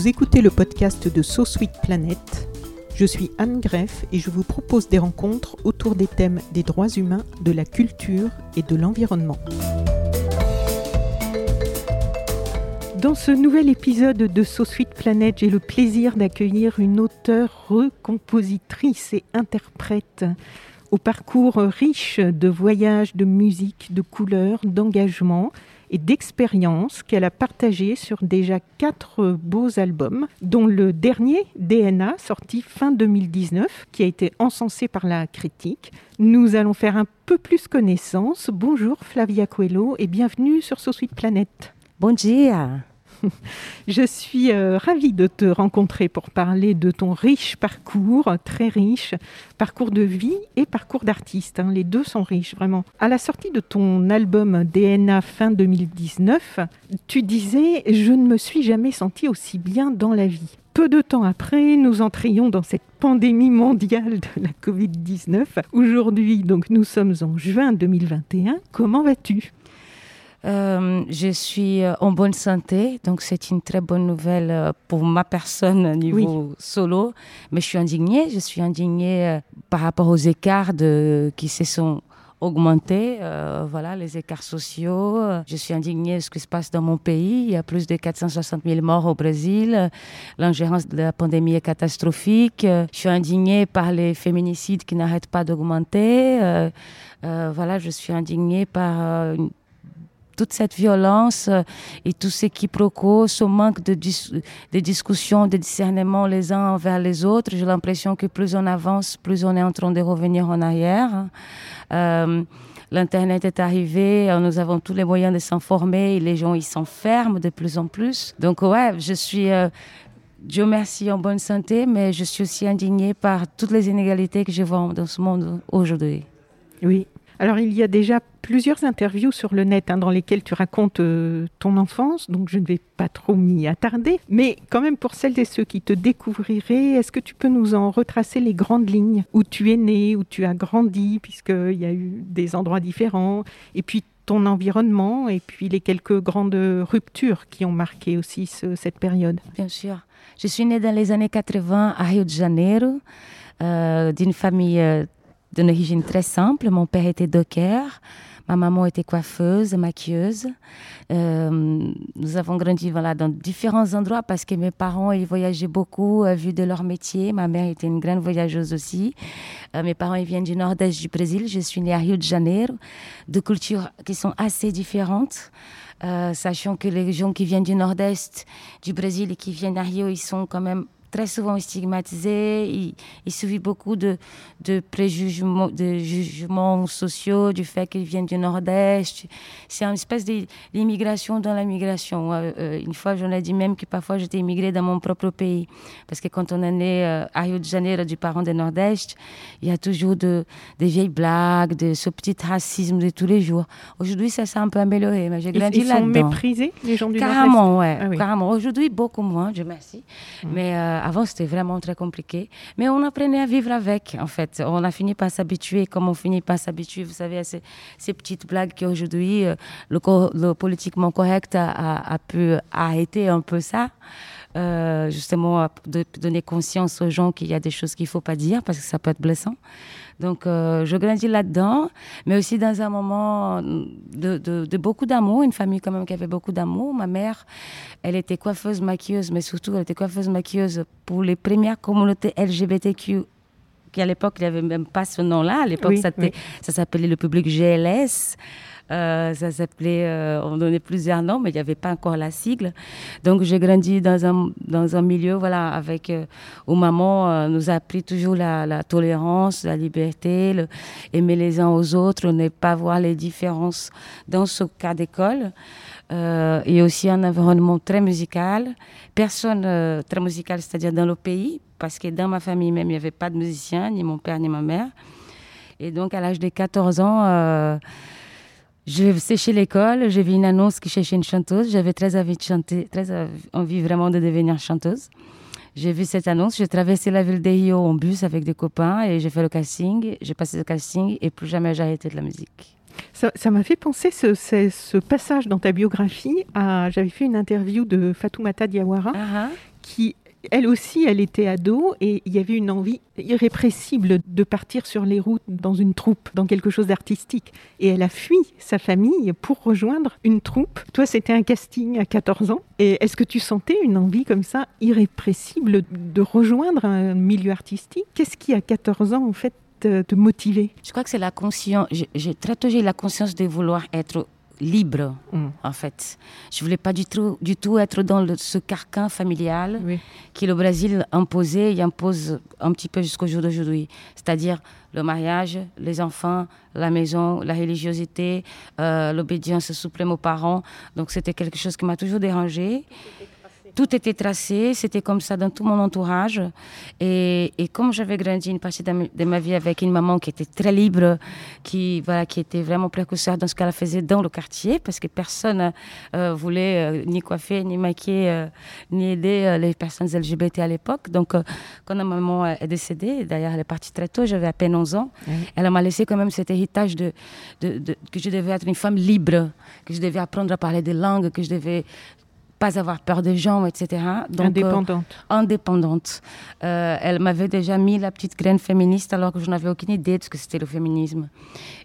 Vous écoutez le podcast de So Sweet Planet. Je suis Anne Greff et je vous propose des rencontres autour des thèmes des droits humains, de la culture et de l'environnement. Dans ce nouvel épisode de So Sweet Planet, j'ai le plaisir d'accueillir une auteure, recompositrice et interprète au parcours riche de voyages, de musique, de couleurs, d'engagement et d'expériences qu'elle a partagées sur déjà quatre beaux albums, dont le dernier, DNA, sorti fin 2019, qui a été encensé par la critique. Nous allons faire un peu plus connaissance. Bonjour Flavia Coelho et bienvenue sur So Sweet Planet. Dia Je suis euh, ravie de te rencontrer pour parler de ton riche parcours, très riche, parcours de vie et parcours d'artiste. hein. Les deux sont riches, vraiment. À la sortie de ton album DNA fin 2019, tu disais Je ne me suis jamais sentie aussi bien dans la vie. Peu de temps après, nous entrions dans cette pandémie mondiale de la Covid-19. Aujourd'hui, donc, nous sommes en juin 2021. Comment vas-tu? Euh, Je suis euh, en bonne santé, donc c'est une très bonne nouvelle euh, pour ma personne au niveau solo. Mais je suis indignée, je suis indignée par rapport aux écarts de, qui se sont augmentés, euh, voilà, les écarts sociaux. Je suis indignée de ce qui se passe dans mon pays. Il y a plus de 460 000 morts au Brésil. L'ingérence de la pandémie est catastrophique. Je suis indignée par les féminicides qui n'arrêtent pas d'augmenter. Euh, euh, voilà, je suis indignée par une- toute cette violence euh, et tous ces quiproquos, ce manque de, dis- de discussion, de discernement les uns envers les autres. J'ai l'impression que plus on avance, plus on est en train de revenir en arrière. Euh, L'Internet est arrivé, euh, nous avons tous les moyens de s'informer et les gens ils s'enferment de plus en plus. Donc ouais, je suis, Dieu merci, en bonne santé, mais je suis aussi indignée par toutes les inégalités que je vois dans ce monde aujourd'hui. Oui. Alors, il y a déjà plusieurs interviews sur le net hein, dans lesquelles tu racontes euh, ton enfance, donc je ne vais pas trop m'y attarder. Mais quand même, pour celles et ceux qui te découvriraient, est-ce que tu peux nous en retracer les grandes lignes? Où tu es né, où tu as grandi, puisqu'il y a eu des endroits différents, et puis ton environnement, et puis les quelques grandes ruptures qui ont marqué aussi ce- cette période. Bien sûr. Je suis née dans les années 80 à Rio de Janeiro, euh, d'une famille euh, d'une origine très simple. Mon père était docker, ma maman était coiffeuse, maquilleuse. Euh, nous avons grandi dans différents endroits parce que mes parents ils voyageaient beaucoup, euh, vu de leur métier. Ma mère était une grande voyageuse aussi. Euh, mes parents ils viennent du nord-est du Brésil. Je suis née à Rio de Janeiro, de cultures qui sont assez différentes. Euh, sachant que les gens qui viennent du nord-est du Brésil et qui viennent à Rio, ils sont quand même très souvent stigmatisés. Ils, ils subissent beaucoup de, de préjugements, de jugements sociaux du fait qu'ils viennent du nord-est. C'est une espèce d'immigration dans la migration. Euh, une fois, j'en ai dit même que parfois j'étais immigrée dans mon propre pays. Parce que quand on est né euh, à Rio de Janeiro du parent du nord-est, il y a toujours de, des vieilles blagues, de ce petit racisme de tous les jours. Aujourd'hui, ça s'est un peu amélioré, mais j'ai grandi ils sont là-dedans. méprisés, les gens du Carrément, ouais. Ah oui. Carrément. Aujourd'hui, beaucoup moins, Dieu merci. Mais euh, avant, c'était vraiment très compliqué. Mais on apprenait à vivre avec, en fait. On a fini par s'habituer, comme on finit par s'habituer, vous savez, à ces, petites blagues qu'aujourd'hui, euh, le, le politiquement correct a pu arrêter un peu ça. Euh, justement, de donner conscience aux gens qu'il y a des choses qu'il ne faut pas dire parce que ça peut être blessant. Donc, euh, je grandis là-dedans, mais aussi dans un moment de, de- de beaucoup d'amour, une famille quand même qui avait beaucoup d'amour. Ma mère, elle était coiffeuse, maquilleuse, mais surtout, elle était coiffeuse, maquilleuse pour les premières communautés LGBTQ qu'à l'époque, il n'y avait même pas ce nom-là. À l'époque, ça, ça s'appelait le public GLS. Euh, ça s'appelait, euh, on donnait plusieurs noms, mais il n'y avait pas encore la sigle. Donc j'ai grandi dans un, dans un milieu voilà, avec, euh, où maman nous a appris toujours la, la tolérance, la liberté, le, aimer les uns aux autres, ne pas voir les différences dans ce cas d'école. et aussi un environnement très musical. Personne très musical, c'est-à-dire dans le pays, parce que dans ma famille même, il n'y avait pas de musicien, ni mon père, ni ma mère. Et donc à l'âge de 14 ans, je séché l'école, j'ai vu une annonce qui cherchait une chanteuse. J'avais très envie de chanter, très envie vraiment de devenir chanteuse. J'ai vu cette annonce, j'ai traversé la ville d'Eyo en bus avec des copains et j'ai fait le casting. J'ai passé le casting et plus jamais j'ai arrêté de la musique. Ça m'a fait penser ce, ce, passage dans ta biographie à. J'avais fait une interview de Fatoumata Diawara uh-huh. qui elle aussi, elle était ado et il y avait une envie irrépressible de partir sur les routes dans une troupe, dans quelque chose d'artistique. Et elle a fui sa famille pour rejoindre une troupe. Toi, c'était un casting à 14 ans. Et est-ce que tu sentais une envie comme ça, irrépressible, de rejoindre un milieu artistique? Qu'est-ce qui, à 14 ans, en fait, te, motivait? Je crois que c'est la conscience. J'ai très tôt la conscience de vouloir être libre, mm. en fait. Je voulais pas du tout, du tout être dans ce carcan familial qui le Brésil imposait et impose un petit peu jusqu'au jour d'aujourd'hui. C'est-à-dire le mariage, les enfants, la maison, la religiosité, euh, l'obédience suprême aux parents. Donc c'était quelque chose qui m'a toujours dérangé tout était tracé, c'était comme ça dans tout mon entourage. Et, comme j'avais grandi une partie de ma, vie avec une maman qui était très libre, qui, voilà, qui était vraiment précurseur dans ce qu'elle faisait dans le quartier, parce que personne euh, voulait euh, ni coiffer, ni maquiller, euh, ni aider les personnes LGBT à l'époque. Donc, quand ma maman est décédée, d'ailleurs, elle est partie très tôt, j'avais à peine 11 ans, elle m'a laissé quand même cet héritage de, de, que je devais être une femme libre, que je devais apprendre à parler des langues, que je devais pas avoir peur des gens, etc. Donc, indépendante. Euh, indépendante. Euh, elle m'avait déjà mis la petite graine féministe alors que je n'avais aucune idée de ce que c'était le féminisme.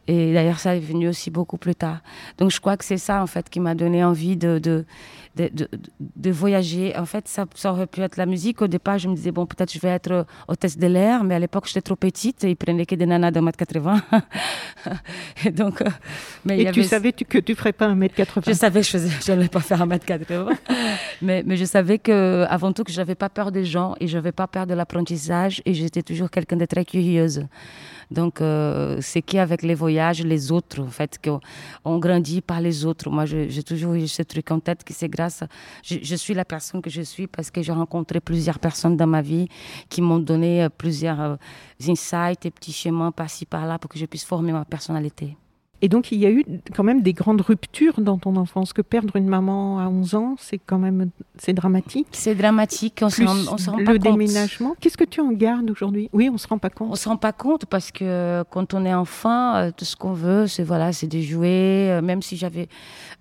Et d'ailleurs, ça est venu aussi beaucoup plus tard. Donc, je crois que c'est ça, en fait, qui m'a donné envie de, de, de, de, voyager. En fait, ça, ça, aurait pu être la musique. Au départ, je me disais, bon, peut-être je vais être hôtesse de l'air, mais à l'époque, j'étais trop petite. Ils prenaient que des nanas de 1m80. et donc, euh, mais et tu savais que tu ne ferais pas 1m80 Je savais que je n'allais pas faire 1m80. mais, mais je savais que, avant tout que je n'avais pas peur des gens et je n'avais pas peur de l'apprentissage et j'étais toujours quelqu'un de très curieuse. Donc, euh, c'est qu'avec les voyages, les autres, en fait, qu'on grandit par les autres. Moi, j'ai toujours eu ce truc en tête que c'est grâce. je, suis la personne que je suis parce que j'ai rencontré plusieurs personnes dans ma vie qui m'ont donné euh, plusieurs euh, insights et petits chemins par-ci, par-là pour que je puisse former ma personnalité. Et donc, il y a eu quand même des grandes ruptures dans ton enfance. Que perdre une maman à 11 ans, c'est quand même c'est dramatique. C'est dramatique, on ne se rend pas compte. Le déménagement. Qu'est-ce que tu en gardes aujourd'hui? Oui, on se rend pas compte. On se rend pas compte parce que quand on est enfant, euh, tout ce qu'on veut, c'est voilà, c'est de jouer. Euh, même si j'avais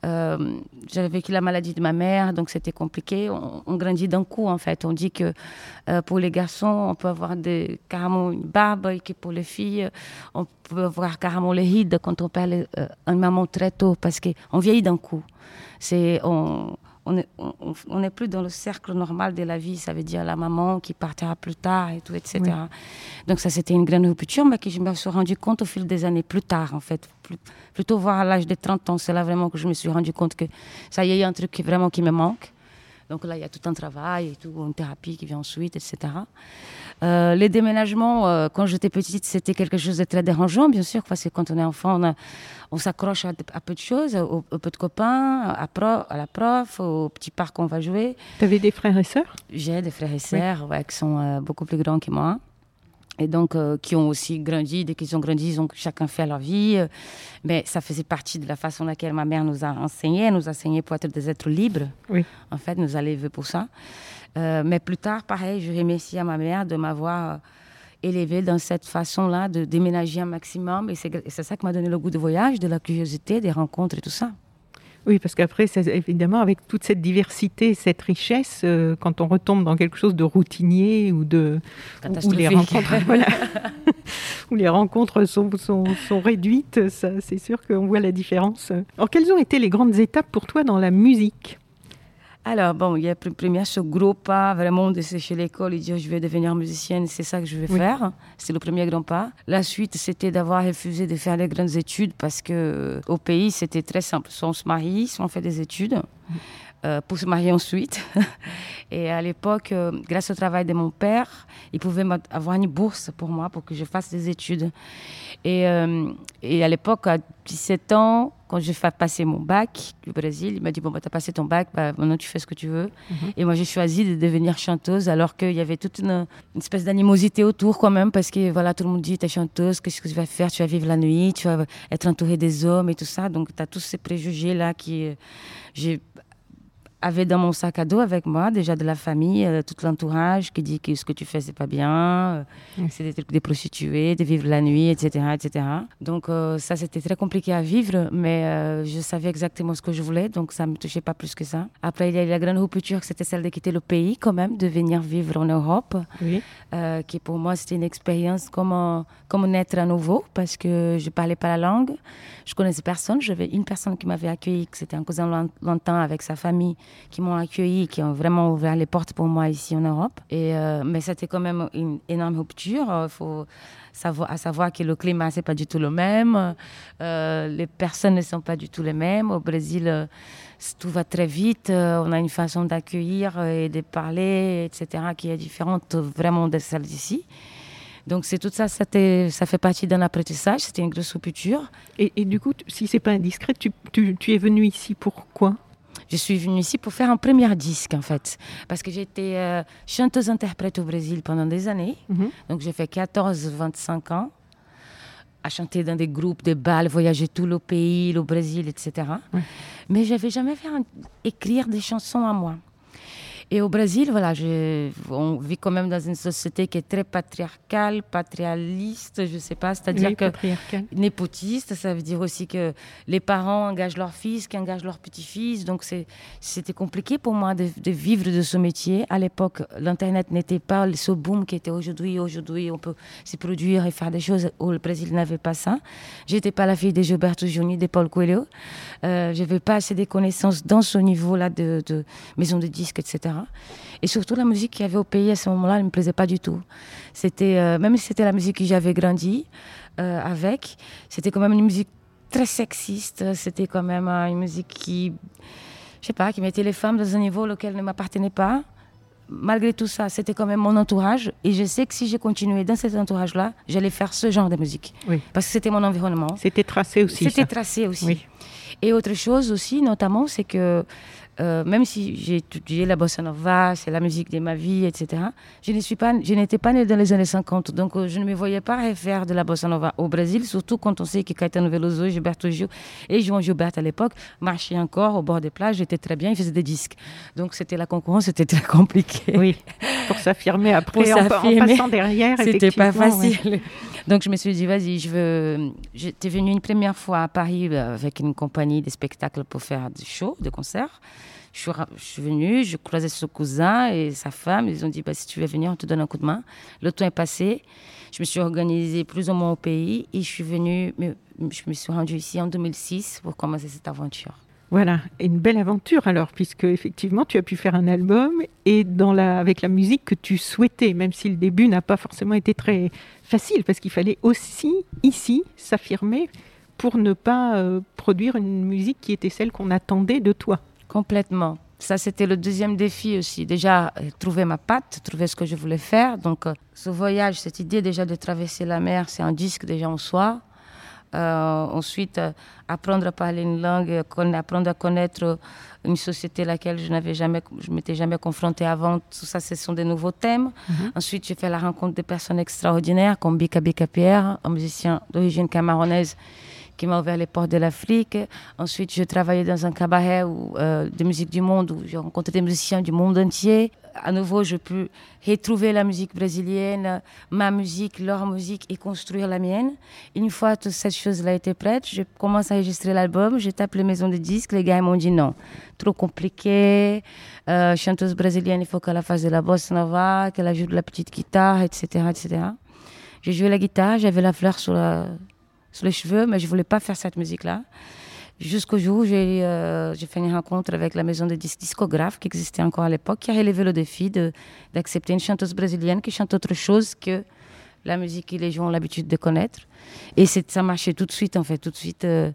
euh, j'avais vécu la maladie de ma mère, donc c'était compliqué. On, grandit d'un coup, en fait. On dit que pour les garçons, on peut avoir des, carrément une barbe et que pour les filles, on peut voir carrément les rides quand on perd un euh, une maman très tôt parce qu'on vieillit d'un coup. C'est, on, n'est on, est plus dans le cercle normal de la vie, ça veut dire la maman qui partira plus tard et tout, etc. Donc ça, c'était une grande rupture, mais que je me suis rendu compte au fil des années plus tard, en fait. plutôt voir à l'âge de 30 ans, c'est là vraiment que je me suis rendu compte que ça y est, il y a un truc qui, vraiment qui me manque. Donc là, il y a tout un travail et tout, une thérapie qui vient ensuite, etc. Euh, les déménagements, euh, quand j'étais petite, c'était quelque chose de très dérangeant, bien sûr, parce que quand on est enfant, on, s'accroche à, peu de choses, au, peu de copains, à, à, la prof, au petit parc où on va jouer. Tu avais des frères et sœurs? J'ai des frères et sœurs qui sont euh, beaucoup plus grands que moi et donc qui ont aussi grandi. Dès qu'ils ont grandi, ils ont chacun fait leur vie. mais ça faisait partie de la façon laquelle ma mère nous a enseigné. Elle nous a enseigné pour être des êtres libres. Oui. En fait, nous a élevés pour ça. Euh, mais plus tard, pareil, je remercie à ma mère de m'avoir euh, élevé dans cette façon-là de déménager un maximum. Et c'est ça qui m'a donné le goût de voyage, de la curiosité, des rencontres et tout ça. Oui, parce qu'après, évidemment, avec toute cette diversité, cette richesse, euh, quand on retombe dans quelque chose de routinier ou de où, les rencontres, où les rencontres sont, sont, sont réduites, c'est sûr qu'on voit la différence. Alors, quelles ont été les grandes étapes pour toi dans la musique? Alors, bon, il y a premier ce gros pas, vraiment, de sécher l'école et dire je vais devenir musicienne, c'est ça que je vais faire. C'est le premier grand pas. La suite, c'était d'avoir refusé de faire les grandes études parce que au pays, c'était très simple. Soit on se marie, soit on fait des études. Euh, pour se marier ensuite. Et à l'époque, euh, grâce au travail de mon père, il pouvait avoir une bourse pour moi pour que je fasse des études. Et, euh, et à l'époque, à 17 ans, quand j'ai fait passer mon bac au Brésil, il m'a dit Bon, bah, tu as passé ton bac, bah, maintenant tu fais ce que tu veux. Mhm. Et moi, j'ai choisi de devenir chanteuse alors qu'il y avait toute une, une espèce d'animosité autour quand même, parce que voilà, tout le monde dit Tu es chanteuse, qu'est-ce que tu vas faire? Tu vas vivre la nuit, tu vas être entourée des hommes et tout ça. Donc, tu as tous ces préjugés-là qui. j'ai avait dans mon sac à dos avec moi déjà de la famille, euh, tout l'entourage qui dit que ce que tu fais c'est pas bien, euh, c'est des trucs des prostituées, de vivre la nuit, etc., etc. Donc euh, ça c'était très compliqué à vivre, mais je savais exactement ce que je voulais, donc ça me touchait pas plus que ça. Après il y a eu la grande rupture, c'était celle de quitter le pays quand même, de venir vivre en Europe, qui pour moi c'était une expérience comme comme naître à nouveau parce que je parlais pas la langue, je connaissais personne, j'avais une personne qui m'avait accueilli, c'était un cousin longtemps avec sa famille qui m'ont accueilli, qui ont vraiment ouvert les portes pour moi ici en Europe. Et, euh, mais c'était quand même une énorme rupture. Il euh, faut savoir, à savoir que le climat, c'est pas du tout le même. Euh, les personnes ne sont pas du tout les mêmes. Au Brésil, tout va très vite. on a une façon d'accueillir et de parler, etc., qui est différente vraiment de celle d'ici. Donc c'est tout ça, ça, fait partie d'un apprentissage, c'était une grosse rupture. Et, du coup, si c'est pas indiscret, tu es venu ici pourquoi je suis venue ici pour faire un premier disque, en fait. Parce que j'étais euh, chanteuse-interprète au Brésil pendant des années. Mhm. Donc, j'ai fait 14-25 ans à chanter dans des groupes, des balles, voyager tout le pays, le Brésil, etc. Mais je n'avais jamais fait écrire des chansons à moi. Et au Brésil, voilà, on vit quand même dans une société qui est très patriarcale, patrialiste, je ne sais pas, c'est-à-dire que népotiste, ça veut dire aussi que les parents engagent leurs fils, qui engagent leurs petits-fils. Donc c'était compliqué pour moi de, vivre de ce métier. À l'époque, l'Internet n'était pas ce boom qui était aujourd'hui. Aujourd'hui, on peut se produire et faire des choses. Où le Brésil n'avait pas ça. J'étais pas la fille de Gilberto Juni, de Paul Coelho. Euh, je n'avais pas assez de connaissances dans ce niveau-là de, de maison de disques, etc. Et surtout, la musique qu'il y avait au pays à ce moment-là ne me plaisait pas du tout. C'était, euh, même si c'était la musique que j'avais grandi euh, avec, c'était quand même une musique très sexiste. C'était quand même euh, une musique qui, je sais pas, qui mettait les femmes dans un niveau auquel ne m'appartenait pas. Malgré tout ça, c'était quand même mon entourage. Et je sais que si j'ai continué dans cet entourage-là, j'allais faire ce genre de musique. Parce que c'était mon environnement. C'était tracé aussi. C'était tracé aussi. Oui. Et autre chose aussi, notamment, c'est que euh, même si j'ai étudié la bossa nova, c'est la musique de ma vie, etc., je pas, n'étais pas née dans les années 50, donc euh, je ne me voyais pas faire de la bossa nova au Brésil, surtout quand on sait que Caetano Veloso, Gilberto Gil et João Gilberto à l'époque marchaient encore au bord des plages, j'étais très bien, ils faisaient des disques. Donc c'était la concurrence, c'était très compliqué. Oui, pour s'affirmer après, en, passant derrière, c'était pas facile. Donc je me suis dit, vas-y, je veux. J'étais venue une première fois à Paris euh, avec une compagnie de spectacles pour faire des shows, des concerts. Je suis, je venue, je croisais son cousin et sa femme. Ils ont dit, bah, si tu veux venir, on te donne un coup de main. Le temps est passé. Je me suis organisée plus ou moins au pays et je suis venue, je me suis rendue ici en 2006 pour commencer cette aventure. Voilà, une belle aventure alors, puisque effectivement tu as pu faire un album et avec la musique que tu souhaitais, même si le début n'a pas forcément été très facile, parce qu'il fallait aussi ici s'affirmer pour ne pas euh, produire une musique qui était celle qu'on attendait de toi. Complètement. Ça, c'était le deuxième défi aussi. Déjà, euh, trouver ma patte, trouver ce que je voulais faire. Donc, euh, ce voyage, cette idée déjà de traverser la mer, c'est un disque déjà en soi. Euh, ensuite, euh, apprendre à parler une langue, apprendre à connaître une société à laquelle je n'avais jamais, je m'étais jamais confrontée avant. Tout ça, ce sont des nouveaux thèmes. Mhm. Ensuite, j'ai fait la rencontre de personnes extraordinaires comme Bika Bika Pierre, un musicien d'origine camerounaise qui m'a ouvert les portes de l'Afrique. Ensuite, je travaillais dans un cabaret euh, de musique du monde où j'ai rencontré des musiciens du monde entier. À nouveau, je peux retrouver la musique brésilienne, ma musique, leur musique et construire la mienne. Une fois toute cette chose-là était prête, je commence à enregistrer l'album. Je tape les maisons de disques. Les gars m'ont dit non, trop compliqué. Euh, chanteuse brésilienne, il faut qu'elle fasse de la bossa nova, qu'elle ajoute de la petite guitare, etc., etc. J'ai joué la guitare, j'avais la fleur sur la sur les cheveux, mais je voulais pas faire cette musique-là. Jusqu'au jour où j'ai euh, fait une rencontre avec la maison de discographes qui existait encore à l'époque, qui a relevé le défi d'accepter une chanteuse brésilienne qui chante autre chose que la musique que les gens ont l'habitude de connaître. Et ça marchait tout de suite, en fait, tout de suite. Euh,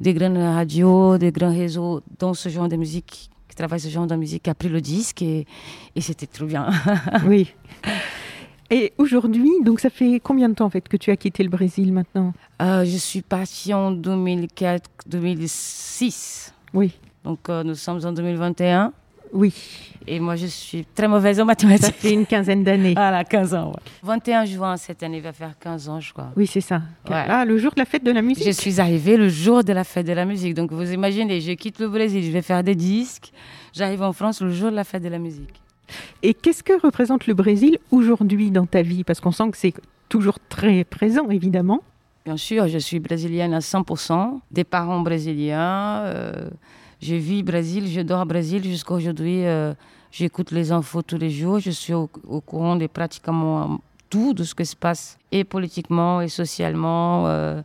des grandes radios, des grands réseaux dans ce genre de musique, qui travaillent ce genre de musique, a pris le disque et, et c'était trop bien. oui. Et aujourd'hui, donc ça fait combien de temps en fait que tu as quitté le Brésil maintenant? Euh, Je suis partie en 2004-2006. Oui. Donc euh, nous sommes en 2021. Oui. Et moi, je suis très mauvaise en mathématiques. Ça fait une quinzaine d'années. Voilà, 15 ans. Ouais. 21 juin cette année va faire 15 ans, je crois. Oui, c'est ça. Ah, le jour de la fête de la musique. Je suis arrivée le jour de la fête de la musique. Donc vous imaginez, je quitte le Brésil, je vais faire des disques. J'arrive en France le jour de la fête de la musique. Et qu'est-ce que représente le Brésil aujourd'hui dans ta vie? Parce qu'on sent que c'est toujours très présent, évidemment. Bien sûr, je suis brésilienne à 100%, des parents brésiliens. Euh, je vis Brésil, je dors au Brésil jusqu'à aujourd'hui. Euh, j'écoute les infos tous les jours, je suis au, courant de pratiquement tout de ce qui se passe, et politiquement, et socialement, euh,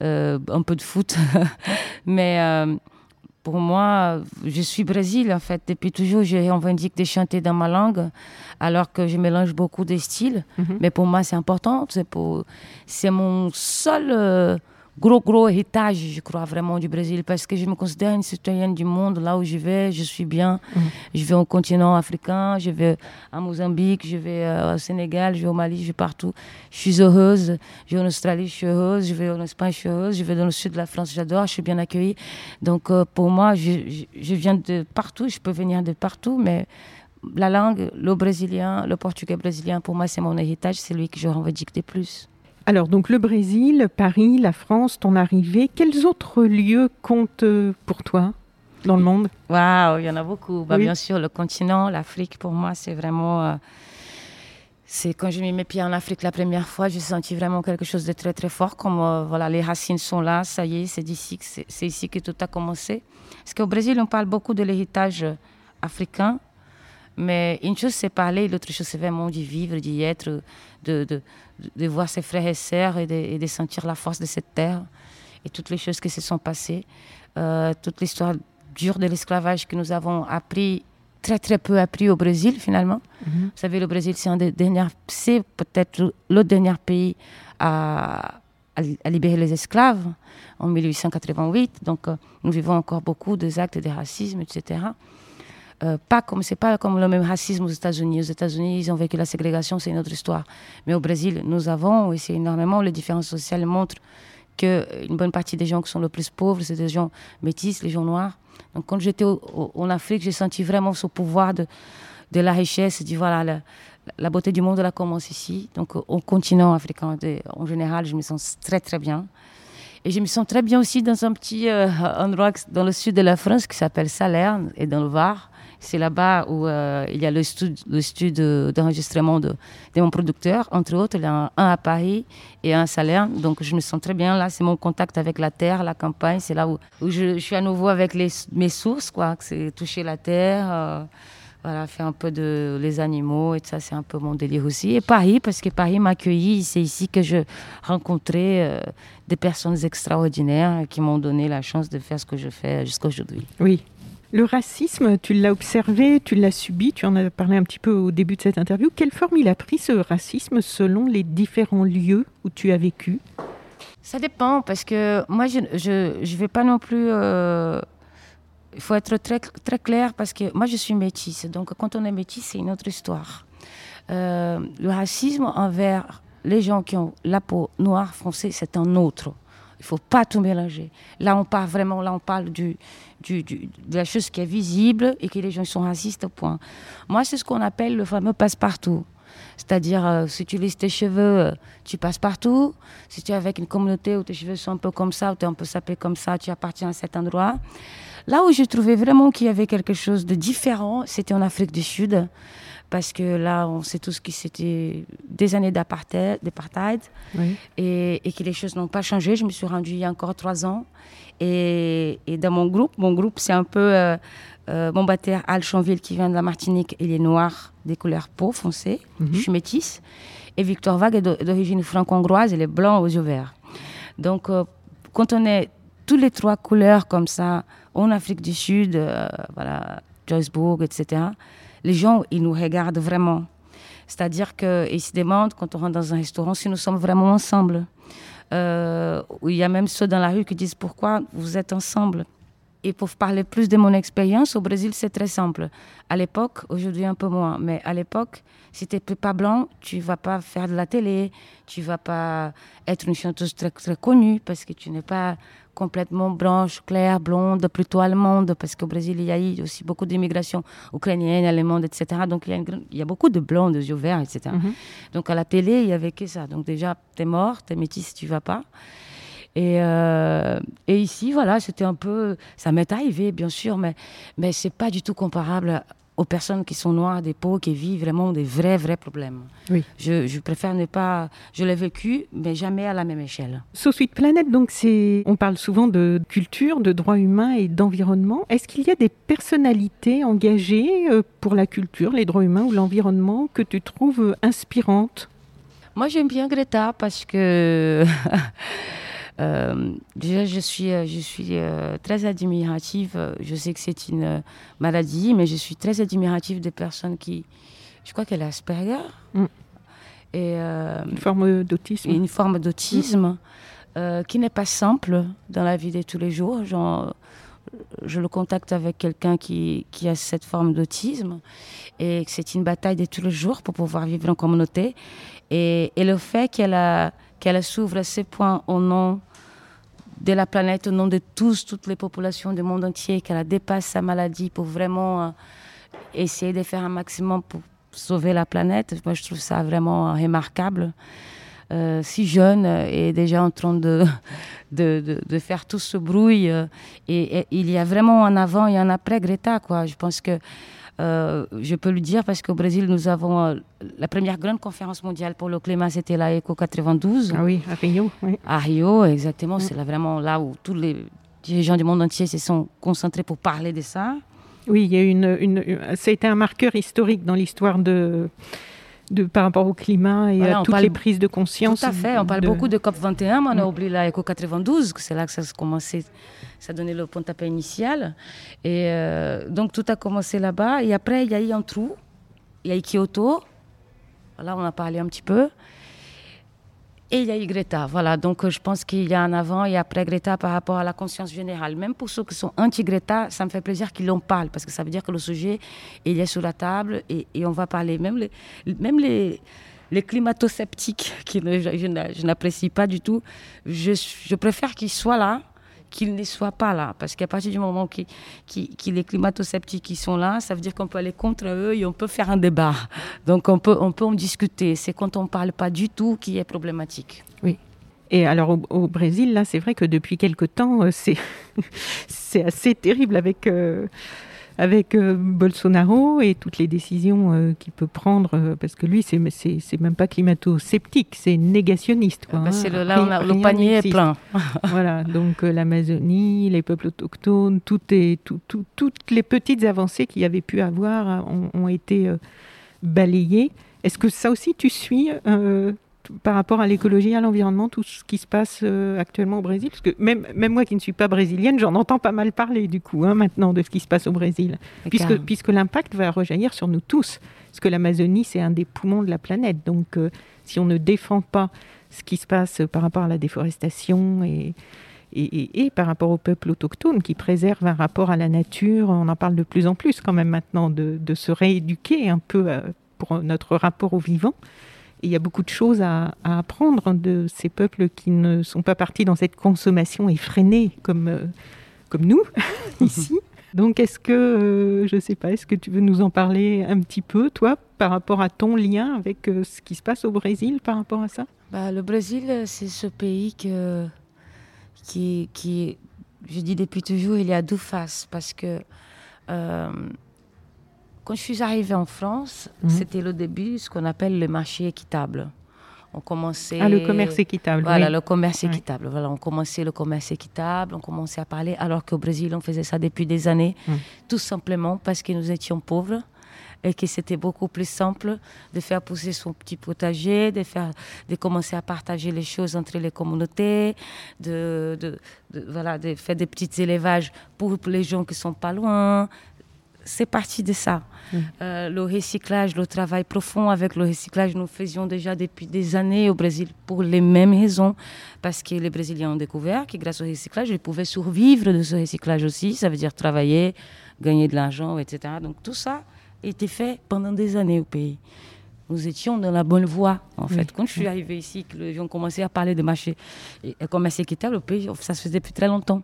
un peu de foot. Mais pour moi, je suis Brésil en fait. Depuis toujours, j'ai revendique de chanter dans ma langue, alors que je mélange beaucoup de styles. Mhm. Mais pour moi, c'est important. C'est pour, mon seul euh, gros, gros héritage, je crois vraiment, du Brésil, parce que je me considère une citoyenne du monde. Là où je vais, je suis bien. Mhm. Je vais au continent africain, je vais à Mozambique, je vais euh, au Sénégal, je vais au Mali, je vais partout. Je suis heureuse. Je vais en Australie, je suis heureuse. Je vais en Espagne, je suis heureuse. Je vais dans le sud de la France, j'adore, je suis bien accueillie. Donc euh, pour moi, je, je, viens de partout, je peux venir de partout, mais la langue, le brésilien, le portugais brésilien, pour moi, c'est mon héritage, c'est lui que je revendique le plus. Alors, donc le Brésil, Paris, la France, ton arrivée, quels autres lieux comptent euh, pour toi dans le monde? Waouh, il y en a beaucoup. Bah, Bien sûr, le continent, l'Afrique, pour moi, c'est vraiment. Euh, c'est quand je mis mes pieds en Afrique la première fois, j'ai senti vraiment quelque chose de très très fort. Comme euh, voilà, les racines sont là, ça y est, c'est d'ici, c'est ici que tout a commencé. Parce qu'au Brésil, on parle beaucoup de l'héritage africain, mais une chose c'est parler, l'autre chose c'est vraiment d'y vivre, d'y être, de, de, de, voir ses frères et sœurs et de, sentir la force de cette terre et toutes les choses qui se sont passées. Euh, toute l'histoire dure de l'esclavage que nous avons appris, très très peu appris au Brésil finalement. Mhm. Vous savez, le Brésil c'est un des derniers, c'est peut-être le dernier pays à, à, libérer les esclaves en 1888. Donc euh, nous vivons encore beaucoup des actes de racisme, etc. Euh, pas comme c'est pas comme le même racisme aux États-Unis. Aux États-Unis, ils ont vécu la ségrégation, c'est une autre histoire. Mais au Brésil, nous avons, et c'est énormément, les différences sociales montrent qu'une bonne partie des gens qui sont le plus pauvres, c'est des gens métis, les gens noirs. Donc quand j'étais en Afrique, j'ai senti vraiment ce pouvoir de, de la richesse, dit voilà, la, beauté du monde, elle commence ici. Donc au continent africain, en général, je me sens très très bien. Et je me sens très bien aussi dans un petit euh, endroit dans le sud de la France qui s'appelle Salerne et dans le Var. C'est là-bas où euh, il y a le studio, d'enregistrement de, mon producteur. Entre autres, il y a un, à Paris et un à Salerne. Donc, je me sens très bien là. C'est mon contact avec la terre, la campagne. C'est là où, je, suis à nouveau avec mes sources, quoi. C'est toucher la terre. Euh, voilà, faire un peu les animaux et ça, c'est un peu mon délire aussi. Et Paris, parce que Paris m'a accueilli, c'est ici que je rencontrais euh, des personnes extraordinaires qui m'ont donné la chance de faire ce que je fais jusqu'à aujourd'hui. Oui, le racisme, tu l'as observé, tu l'as subi, tu en as parlé un petit peu au début de cette interview. Quelle forme il a pris ce racisme selon les différents lieux où tu as vécu? Ça dépend, parce que moi, je ne vais pas non plus... Euh, il faut être très, très clair, parce que moi, je suis métisse. Donc, quand on est métisse, c'est une autre histoire. Euh, le racisme envers les gens qui ont la peau noire foncée, c'est un autre. Il faut pas tout mélanger. Là, on parle vraiment, là, on parle du, du, de la chose qui est visible et que les gens sont racistes, point. Moi, c'est ce qu'on appelle le fameux passe-partout. C'est-à-dire, euh, si tu laisses tes cheveux, euh, tu passes partout. Si tu es avec une communauté où tes cheveux sont un peu comme ça, où tu es un peu sapé comme ça, tu appartiens à cet endroit. Là où je trouvais vraiment qu'il y avait quelque chose de différent, c'était en Afrique du Sud parce que là, on sait tous que c'était des années d'apartheid, et, et, que les choses n'ont pas changé. Je me suis rendue il y a encore trois ans. Et, et dans mon groupe, mon groupe, c'est un peu euh, euh, mon batteur Al Chanville qui vient de la Martinique. Il est noir, des couleurs peau foncée. Mhm. Je suis métisse. Et Victor Vague est d'origine franco-hongroise. Il est blanc aux yeux verts. Donc, euh, quand on est toutes les trois couleurs comme ça, en Afrique du Sud, voilà, Joycebourg, etc., les gens, ils nous regardent vraiment. C'est-à-dire qu'ils se demandent, quand on rentre dans un restaurant, si nous sommes vraiment ensemble. Euh, il y a même ceux dans la rue qui disent pourquoi vous êtes ensemble? Et pour parler plus de mon expérience, au Brésil, c'est très simple. À l'époque, aujourd'hui un peu moins, mais à l'époque, si tu n'es pas blanc, tu vas pas faire de la télé, tu vas pas être une chanteuse très, très connue parce que tu n'es pas complètement blanche, claire, blonde, plutôt allemande, parce qu'au Brésil, il y a eu aussi beaucoup d'immigration ukrainienne, allemande, etc. Donc, il y, a il y a beaucoup de blancs, de yeux verts, etc. Mhm. Donc, à la télé, il n'y avait que ça. Donc, déjà, tu es mort, tu es métisse, tu vas pas. Et, euh, et, ici, voilà, c'était un peu. Ça m'est arrivé, bien sûr, mais, mais ce n'est pas du tout comparable aux personnes qui sont noires des peaux, qui vivent vraiment des vrais, vrais problèmes. Oui. Je, je préfère ne pas. Je l'ai vécu, mais jamais à la même échelle. So Sweet Planet, donc, c'est. On parle souvent de culture, de droits humains et d'environnement. Est-ce qu'il y a des personnalités engagées euh, pour la culture, les droits humains ou l'environnement que tu trouves inspirantes? Moi, j'aime bien Greta parce que. Euh, déjà, je suis, euh, je suis euh, très admirative. Je sais que c'est une maladie, mais je suis très admirative des personnes qui. Je crois qu'elle a Asperger. Mm. Et, une forme d'autisme. Une forme d'autisme qui n'est pas simple dans la vie de tous les jours. Genre, je le contacte avec quelqu'un qui, qui, a cette forme d'autisme et c'est une bataille de tous les jours pour pouvoir vivre en communauté. Et, et le fait qu'elle qu'elle s'ouvre à ce point au nom de la planète, au nom de tous, toutes les populations du monde entier, qu'elle dépasse sa maladie pour vraiment euh, essayer de faire un maximum pour sauver la planète. Moi, je trouve ça vraiment remarquable. Euh, si jeune et déjà en train de, de, de, faire tout ce bruit. Euh, et, et, il y a vraiment un avant et un après Greta. Quoi. Je pense que euh, je peux le dire parce qu'au Brésil, nous avons euh, la première grande conférence mondiale pour le climat, c'était la ECO 92. Ah oui, à Rio. À Rio, exactement. Mm. C'est là vraiment là où tous les dirigeants du monde entier se sont concentrés pour parler de ça. Oui, il y a une, une, ça a été un marqueur historique dans l'histoire de, de, par rapport au climat et à toutes les prises de conscience. Tout à fait. On parle beaucoup de COP21, mais on a oublié la ECO 92, c'est là que ça a commencé ça donnait le pontapé initial. Et euh, donc tout a commencé là-bas. Et après, il y a eu un trou. Il y a eu Kyoto. Là, on a parlé un petit peu. Et il y a eu Greta. Voilà, donc je pense qu'il y a un avant et après Greta par rapport à la conscience générale. Même pour ceux qui sont anti-Greta, ça me fait plaisir qu'ils en parlent parce que ça veut dire que le sujet, il est sur la table et, on va parler. Même les, même les, les climato-sceptiques, qui je, n'apprécie pas du tout, je, je préfère qu'ils soient là qu'ils ne soient pas là. Parce qu'à partir du moment que les climato-sceptiques sont là, ça veut dire qu'on peut aller contre eux et on peut faire un débat. Donc on peut, on peut en discuter. C'est quand on ne parle pas du tout qui est problématique. Oui. Et alors au, Brésil, là, c'est vrai que depuis quelque temps, euh, c'est assez terrible avec... Euh, avec euh, Bolsonaro et toutes les décisions euh, qu'il peut prendre, euh, parce que lui, c'est, c'est, même pas climato-sceptique, c'est négationniste. Quoi, bah, hein. là, le panier est plein. voilà, donc l'Amazonie, les peuples autochtones, tout est, tout, toutes les petites avancées qu'il y avait pu avoir ont, ont été balayées. Est-ce que ça aussi, tu suis par rapport à l'écologie, à l'environnement, tout ce qui se passe euh, actuellement au Brésil Parce que même, même moi qui ne suis pas brésilienne, j'en entends pas mal parler du coup, hein, maintenant, de ce qui se passe au Brésil. Puisque, puisque l'impact va rejaillir sur nous tous. Parce que l'Amazonie, c'est un des poumons de la planète. Donc, euh, si on ne défend pas ce qui se passe par rapport à la déforestation et, et, et, par rapport au peuple autochtone qui préserve un rapport à la nature, on en parle de plus en plus quand même maintenant, de, de se rééduquer un peu euh, pour notre rapport au vivant il y a beaucoup de choses à, apprendre de ces peuples qui ne sont pas partis dans cette consommation effrénée comme, euh, comme nous, ici. Donc, est-ce que, euh, je ne sais pas, est-ce que tu veux nous en parler un petit peu, toi, par rapport à ton lien avec euh, ce qui se passe au Brésil par rapport à ça? Bah, Le Brésil, c'est ce pays que, qui, qui, je dis depuis toujours, il y a deux faces, parce que quand je suis arrivée en France, mhm. c'était le début, ce qu'on appelle le marché équitable. On commençait. Ah, le commerce équitable. Voilà, le commerce équitable. Voilà, on commençait le commerce équitable, on commençait à parler, alors qu'au Brésil, on faisait ça depuis des années, tout simplement parce que nous étions pauvres. et que c'était beaucoup plus simple de faire pousser son petit potager, de, faire, de commencer à partager les choses entre les communautés, de, de, voilà, de faire des petits élevages pour, les gens qui sont pas loin. C'est parti de ça. Mmh. Euh, le recyclage, le travail profond avec le recyclage, nous faisions déjà depuis des années au Brésil pour les mêmes raisons. Parce que les Brésiliens ont découvert que grâce au recyclage, ils pouvaient survivre de ce recyclage aussi. Ça veut dire travailler, gagner de l'argent, etc. Donc tout ça, été fait pendant des années au pays. Nous étions dans la bonne voie, en fait. Quand je suis arrivée ici, que les gens commençaient à parler de marché et commerce équitable au pays, ça se faisait depuis très longtemps.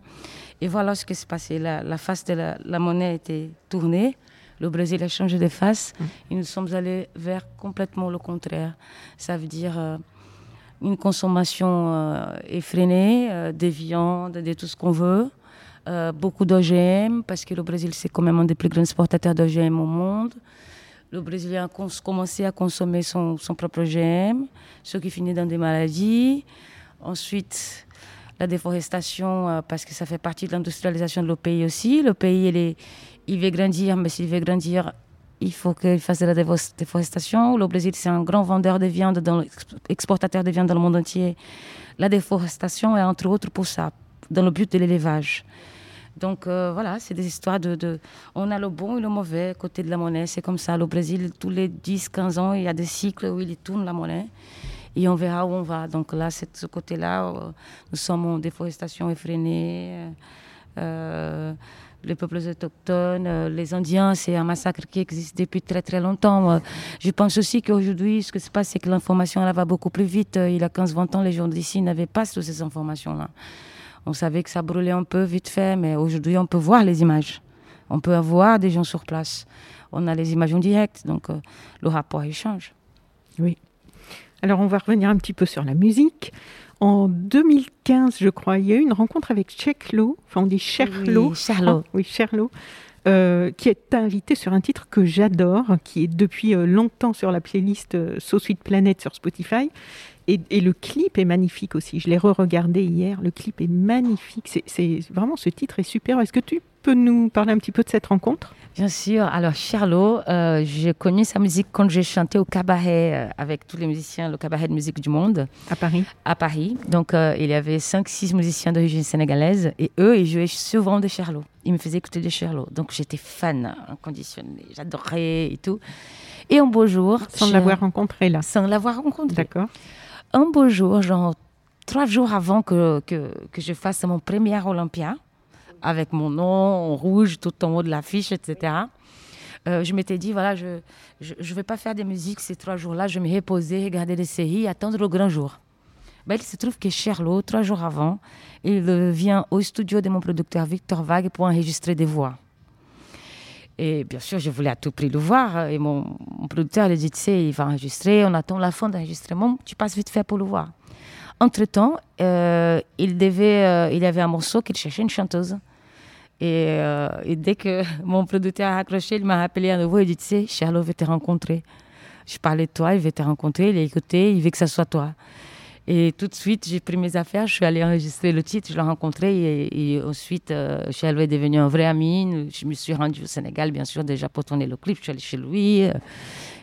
Et voilà ce qui s'est passé. La, face de la, monnaie a été tournée. Le Brésil a changé de face et nous sommes allés vers complètement le contraire. Ça veut dire euh, une consommation euh, effrénée euh, des viandes, de tout ce qu'on veut, beaucoup d'OGM, parce que le Brésil, c'est quand même un des plus grands exportateurs d'OGM au monde. Le Brésilien a commencé à consommer son, son, propre OGM, ce qui finit dans des maladies. Ensuite, la déforestation, euh, parce que ça fait partie de l'industrialisation de le pays aussi. Le pays, il, est, il veut grandir, mais s'il veut grandir, il faut qu'il fasse de la déforestation. Le Brésil, c'est un grand vendeur de viande, dans exportateur de viande dans le monde entier. La déforestation est entre autres pour ça, dans le but de l'élevage. Donc euh, voilà, c'est des histoires de, On a le bon et le mauvais côté de la monnaie. C'est comme ça. Le Brésil, tous les 10-15 ans, il y a des cycles où il tourne la monnaie. Et on verra où on va. Donc là, ce côté-là. Euh, nous sommes en déforestation effrénée. Euh, les peuples autochtones, les Indiens, c'est un massacre qui existe depuis très très longtemps. Je pense aussi qu'aujourd'hui, ce qui se passe, c'est que l'information elle va beaucoup plus vite. Il y a 15-20 ans, les gens d'ici n'avaient pas toutes ces informations-là. On savait que ça brûlait un peu vite fait, mais aujourd'hui, on peut voir les images. On peut avoir des gens sur place. On a les images en direct, donc euh, le rapport, il change. Oui. Alors, on va revenir un petit peu sur la musique. En 2015, je crois, il y a eu une rencontre avec Cheklo, enfin on dit Cherlo. Oui, Charlot. oui, Cherlo. Euh, qui est invité sur un titre que j'adore, qui est depuis euh, longtemps sur la playlist euh, So Sweet Planet sur Spotify. Et, le clip est magnifique aussi. Je l'ai re-regardé hier. Le clip est magnifique. C'est vraiment ce titre est super. Est-ce que tu peux nous parler un petit peu de cette rencontre? Bien sûr. Alors, Charlot, euh, j'ai connu sa musique quand j'ai chanté au cabaret euh, avec tous les musiciens, le cabaret de musique du monde. À Paris À Paris. Donc, euh, il y avait 5-6 musiciens d'origine sénégalaise et eux, ils jouaient souvent de Charlot. Ils me faisaient écouter de Charlot. Donc, j'étais fan inconditionnée. J'adorais et tout. Et un beau jour. Sans l'avoir rencontré là Sans l'avoir rencontré. D'accord un beau jour, genre trois jours avant que, que, que je fasse mon premier Olympia, avec mon nom en rouge tout en haut de l'affiche, etc., euh, je m'étais dit, voilà, je ne vais pas faire de musique ces trois jours-là, je vais me reposer, regarder des séries, attendre le grand jour. Ben, il se trouve que Sherlock, trois jours avant, il vient au studio de mon producteur Victor Vague pour enregistrer des voix. Et bien sûr, je voulais à tout prix le voir. Et mon, producteur a dit, tu sais, il va enregistrer, on attend la fin d'enregistrement, tu passes vite fait pour le voir. Entre-temps, euh, il, devait, euh, il avait un morceau qu'il cherchait une chanteuse. Et, euh, et, dès que mon producteur a accroché, il m'a appelé à nouveau et dit, tu sais, Charlotte veut te rencontrer. Je parlais de toi, il veut te rencontrer, il a écouté, il veut que ça soit toi. Et tout de suite, j'ai pris mes affaires, je suis allée enregistrer le titre, je l'ai rencontré et, ensuite, euh, Charles est devenu un vrai ami. Je me suis rendue au Sénégal, bien sûr, déjà pour tourner le clip. Je suis allée chez lui. Euh,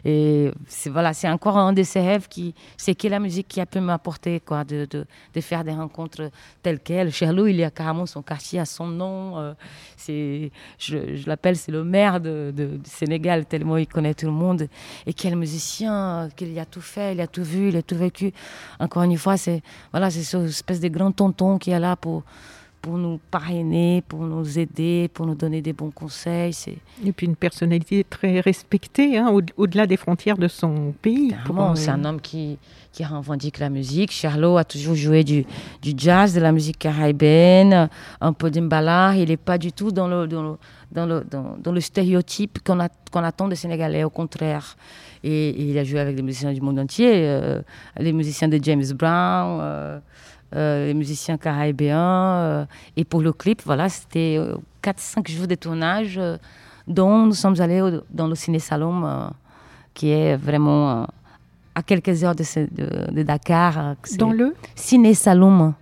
et voilà, c'est encore un de ces rêves qui, c'est que la musique qui a pu m'apporter quoi, de, de, faire des rencontres telles quelles. Cherlou, il y a carrément son quartier à son nom. Euh, je, je l'appelle, c'est le maire de, du Sénégal tellement il connaît tout le monde. Et quel musicien, qu'il a tout fait, il a tout vu, il a tout vécu. Encore une fois, c'est voilà, c'est cette espèce de grand tonton qui est là pour pour nous parrainer, pour nous aider, pour nous donner des bons conseils. Et puis une personnalité très respectée, hein, au-delà des frontières de son pays. C'est un homme qui, qui revendique la musique. Charlot a toujours joué du, jazz, de la musique caribéenne, un peu d'imbala. Il n'est pas du tout dans le, dans le, dans le, dans, le stéréotype qu'on attend des Sénégalais, au contraire. Et, il a joué avec des musiciens du monde entier, euh, les musiciens de James Brown. Euh, euh, les musiciens caribéens. Euh, et pour le clip, voilà, c'était 4-5 euh, jours de tournage, dont nous sommes allés dans le Ciné Salom, qui est vraiment à quelques heures de, de, Dakar. Dans le Ciné Salom.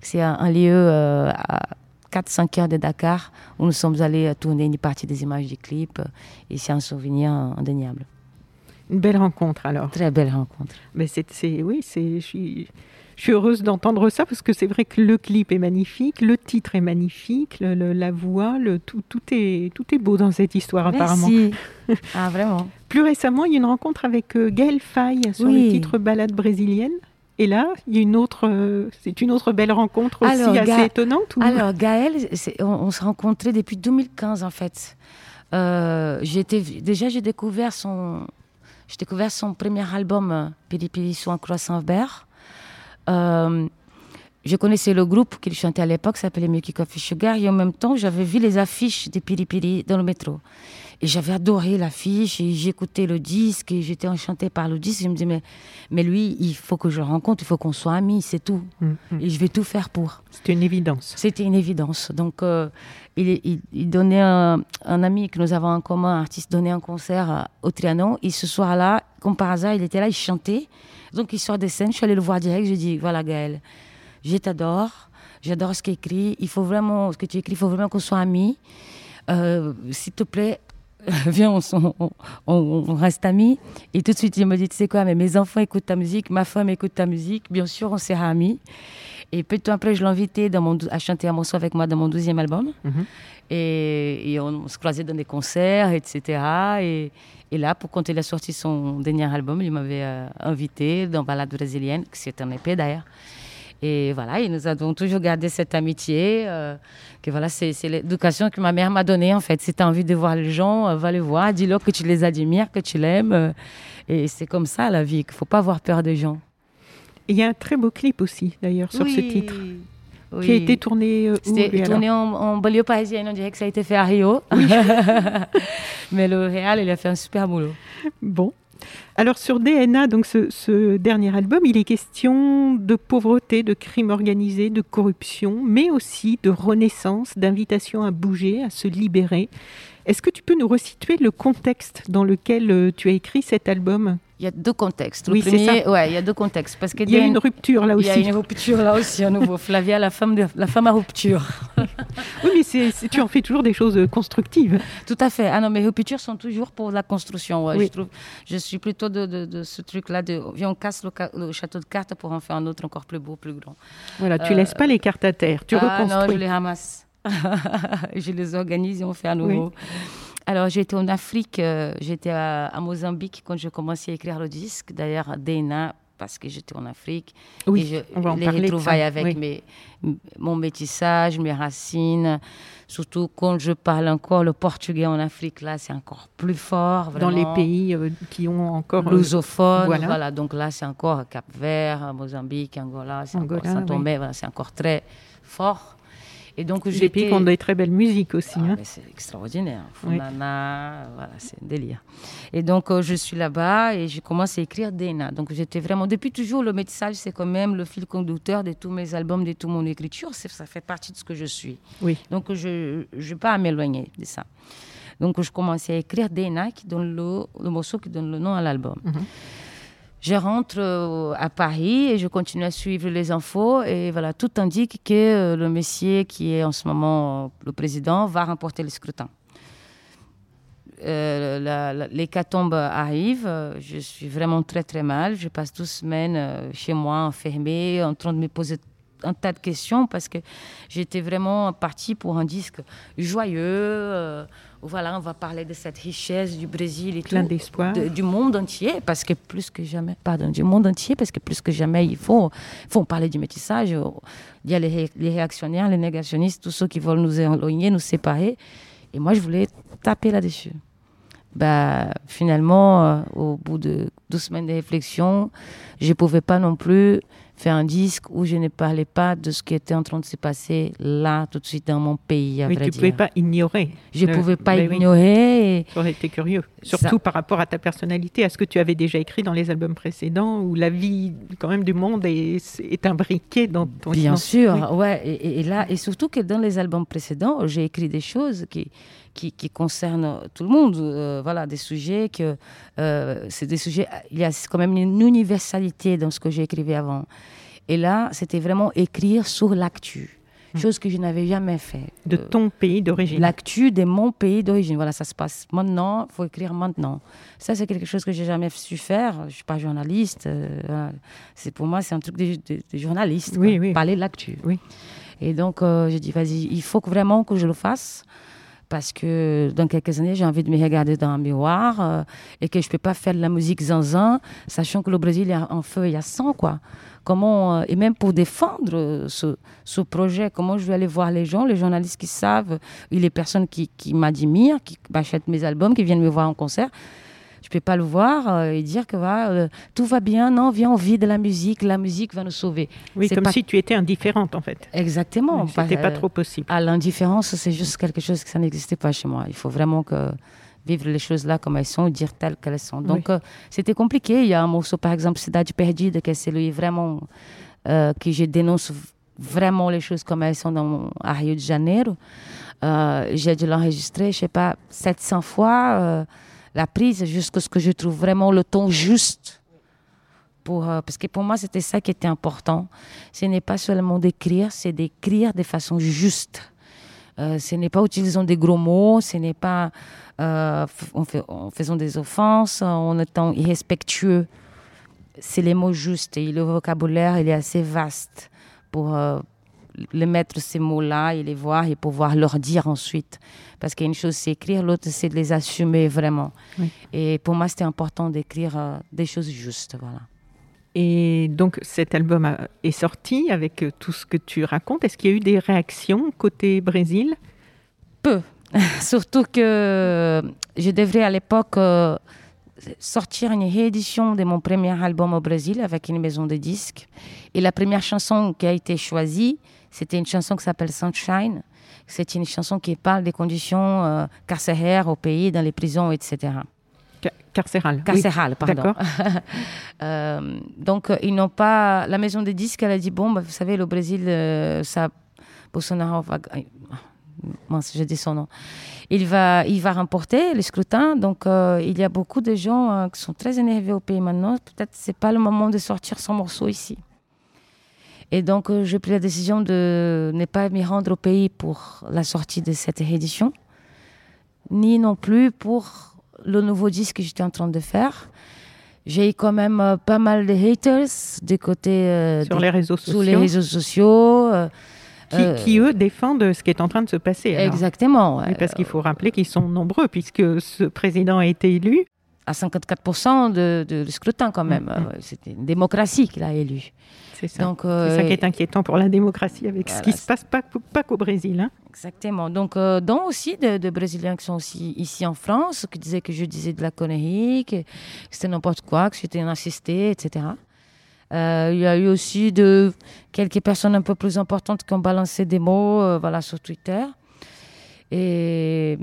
C'est un, lieu à 4-5 heures de Dakar où nous sommes allés tourner une partie des images du clip. Et c'est un souvenir indéniable. Une belle rencontre alors. Très belle rencontre. Mais c'est, oui, c'est, je suis, je suis heureuse d'entendre ça parce que c'est vrai que le clip est magnifique, le titre est magnifique, la voix, le, tout, tout, est, tout est beau dans cette histoire Merci. apparemment. ah vraiment. Plus récemment, il y a une rencontre avec euh, Gaël Faye sur le titre Balade brésilienne. Et là, il y a une autre, euh, c'est une autre belle rencontre aussi assez étonnante. Alors Gaël, on, on s'est rencontrés depuis 2015 en fait. Euh, déjà j'ai découvert son, j'ai découvert son premier album, Pili Pili sous un croissant vert. Euh, je connaissais le groupe qu'il chantait à l'époque, s'appelait Milky Coffee Sugar, et en même temps, j'avais vu les affiches des Pili dans le métro. Et j'avais adoré l'affiche, et j'écoutais le disque, et j'étais enchantée par le disque. Je me disais, mais, mais lui, il faut que je le rencontre, il faut qu'on soit amis, c'est tout. Mm, mm. Et je vais tout faire pour. C'était une évidence. C'était une évidence. Donc, euh, il, il, donnait un, ami que nous avons en commun, un artiste, donnait un concert au Trianon. Et ce soir-là, comme par hasard, il était là, il chantait. Donc, il sort des scènes, je suis allée le voir direct, je lui dis, voilà, Gaël, je t'adore, j'adore ce qu'il écrit, il faut vraiment, ce que tu écris, il faut vraiment qu'on soit amis. Euh, s'il te plaît, viens, on, reste amis. Et tout de suite, il me dit, tu sais quoi, mais mes enfants écoutent ta musique, ma femme écoute ta musique, bien sûr, on sera amis. Et peu de temps après, je l'ai invité à chanter un morceau avec moi dans mon deuxième album. Mhm. et, on, se croisait dans des concerts, etc. Et, là, pour quand il a sorti son dernier album, il m'avait euh, invité dans Balade brésilienne, qui c'est un épée d'ailleurs. Et voilà, et nous avons toujours gardé cette amitié. Euh, que voilà, c'est l'éducation que ma mère m'a donnée en fait. Si tu as envie de voir les gens, euh, va les voir, dis-leur que tu les admires, que tu l'aimes. Euh, et c'est comme ça la vie, qu'il ne faut pas avoir peur des gens. Il y a un très beau clip aussi d'ailleurs sur ce titre. Qui a été tourné C'était tourné en, en, banlieue parisienne, on dirait que ça a été fait à Rio. Mais le réal, il a fait un super boulot. Bon, alors sur DNA, donc ce, dernier album, il est question de pauvreté, de crime organisé, de corruption, mais aussi de renaissance, d'invitation à bouger, à se libérer. Est-ce que tu peux nous resituer le contexte dans lequel euh, tu as écrit cet album? Il y a deux contextes. oui, c'est ça. Ouais, il y a deux contextes. Parce qu'il y, a une, rupture là aussi. Il y a une rupture là aussi à nouveau. Flavia, la femme, de, la femme à rupture. oui, mais tu en fais toujours des choses constructives. Tout à fait. Ah non, mes ruptures sont toujours pour la construction. oui. je, trouve, je suis plutôt de, de, ce truc-là de viens, on casse le, château de cartes pour en faire un autre encore plus beau, plus grand. Voilà, tu ne laisses pas les cartes à terre, tu ah, Non, je les ramasse. je les organise et on fait à nouveau. Alors, j'étais en Afrique, euh, j'étais à, Mozambique quand je commençais à écrire le disque. D'ailleurs, Dena, parce que j'étais en Afrique. Oui, et je, on va en les retrouvailles avec mes, mon métissage, mes racines. Surtout quand je parle encore le portugais en Afrique, là, c'est encore plus fort. Dans les pays euh, qui ont encore. Euh, Lusophone, voilà. Donc là, c'est encore Cap-Vert, Mozambique, Angola, c'est encore Saint-Tomé, voilà, c'est encore très fort. Et donc, Des pays qui ont de très belles musiques aussi. Ah, hein. C'est extraordinaire. Funana, voilà, c'est un délire. Et donc, euh, je suis là-bas et je commence à écrire Dena. Donc, j'étais vraiment. Depuis toujours, le métissage, c'est quand même le fil conducteur de tous mes albums, de toute mon écriture. Ça fait partie de ce que je suis. Oui. Donc, je ne vais pas m'éloigner de ça. Donc, je commençais à écrire Dena, qui donne le, le morceau qui donne le nom à l'album. Mhm je rentre euh, à Paris et je continue à suivre les infos et voilà, tout indique que euh, le Messier, qui est en ce moment euh, le président, va remporter le scrutin. Euh, L'hécatombe arrive, je suis vraiment très très mal. Je passe 12 semaines chez moi enfermée, en train de me poser un tas de questions parce que j'étais vraiment partie pour un disque joyeux. Voilà, on va parler de cette richesse du Brésil et Plein d'espoir. du monde entier, parce que plus que jamais, pardon, du monde entier, parce que plus que jamais, il faut, faut parler du métissage. Il y a les, réactionnaires, les négationnistes, tous ceux qui veulent nous éloigner, nous séparer. Et moi, je voulais taper là-dessus. Bah, finalement, euh, au bout de 12 semaines de réflexion, je ne pouvais pas non plus faire un disque où je ne parlais pas de ce qui était en train de se passer là, tout de suite dans mon pays. À Mais tu ne pouvais pas ignorer. Je ne pouvais pas ben ignorer. Oui. Ça été curieux. Surtout par rapport à ta personnalité, à ce que tu avais déjà écrit dans les albums précédents, où la vie quand même du monde est, est imbriquée dans ton Bien sûr, ouais. Et, et, là, et surtout que dans les albums précédents, j'ai écrit des choses qui qui, qui concerne tout le monde. Euh, voilà, des sujets que euh, c'est des sujets. Il y a quand même une universalité dans ce que j'ai écrit avant. Et là, c'était vraiment écrire sur l'actu. mm. chose que je n'avais jamais fait. De euh, ton pays d'origine. L'actu de mon pays d'origine. Voilà, ça se passe maintenant, il faut écrire maintenant. Ça, c'est quelque chose que j'ai jamais su faire. Je suis pas journaliste. C'est pour moi, c'est un truc de, journaliste. Oui, oui. Parler de l'actu. Oui. Et donc, j'ai dit, vas-y, il faut vraiment que je le fasse parce que dans quelques années, j'ai envie de me regarder dans un miroir euh, et que je ne peux pas faire de la musique zinzin, sachant que le Brésil est en feu, il y a 100, quoi. Comment, euh, et même pour défendre euh, ce, ce, projet, comment je vais aller voir les gens, les journalistes qui savent, et les personnes qui, qui m'admirent, qui achètent mes albums, qui viennent me voir en concert je peux pas le voir euh, et dire que va, euh, tout va bien. Non, viens, on vit de la musique. La musique va nous sauver. Oui, comme si tu étais indifférente en fait. Exactement. Ce n'était pas trop possible. À l'indifférence, c'est juste quelque chose que ça n'existait pas chez moi. Il faut vraiment que vivre les choses là comme elles sont, dire telles qu'elles sont. Donc euh, c'était compliqué. Il y a un morceau par exemple, Cidade Perdida, que c'est lui vraiment que je dénonce vraiment les choses comme elles sont dans, à Rio de Janeiro. J'ai dû l'enregistrer, je sais pas, 700 fois la prise jusqu'à ce que je trouve vraiment le ton juste. Pour, euh, parce que pour moi, c'était ça qui était important. Ce n'est pas seulement d'écrire, c'est d'écrire de façon juste. Euh, ce n'est pas utilisant des gros mots, ce n'est pas euh, en, faisant des offenses, en étant irrespectueux. C'est les mots justes et le vocabulaire, il est assez vaste pour les mettre ces mots-là et les voir et pouvoir leur dire ensuite. Parce qu'une chose, c'est écrire, l'autre, c'est de les assumer vraiment. Et pour moi, c'était important d'écrire euh, des choses justes. Voilà. Et donc cet album est sorti avec euh, tout ce que tu racontes. Est-ce qu'il y a eu des réactions côté Brésil? Peu. Surtout que euh, je devrais à l'époque sortir une réédition de mon premier album au Brésil avec une maison de disques. Et la première chanson qui a été choisie, c'était une chanson qui s'appelle Sunshine. C'est une chanson qui parle des conditions euh, carcéraires au pays, dans les prisons, etc. carcérales. Carcérales, pardon. euh, donc, ils n'ont pas. La maison des disques, elle a dit bon, bah, vous savez, le Brésil, euh, ça. Bolsonaro va. Mince, j'ai dit son nom. Il va, il va remporter le scrutin. Donc, euh, il y a beaucoup de gens qui sont très énervés au pays maintenant. Peut-être c'est pas le moment de sortir son morceau ici. Et donc, euh, j'ai pris la décision de ne pas m'y rendre au pays pour la sortie de cette réédition, ni non plus pour le nouveau disque que j'étais en train de faire. J'ai eu quand même euh, pas mal de haters des côtés euh, sur, les réseaux sociaux. Sur les réseaux sociaux. qui, eux, défendent ce qui est en train de se passer. Exactement. parce qu'il faut rappeler qu'ils sont nombreux, puisque ce président a été élu. À 54% de, de, scrutin, quand même. Mm, mm. C'était une démocratie qu'il a élu. C'est ça. Euh, ça qui est inquiétant pour la démocratie avec ce qui se passe pas, pas qu'au Brésil. Hein. Exactement. Donc, euh, dont aussi de, Brésiliens qui sont aussi ici en France, qui disaient que je disais de la connerie, que, c'était n'importe quoi, que j'étais un assisté, etc. Euh, il y a eu aussi de quelques personnes un peu plus importantes qui ont balancé des mots voilà, sur Twitter. Et,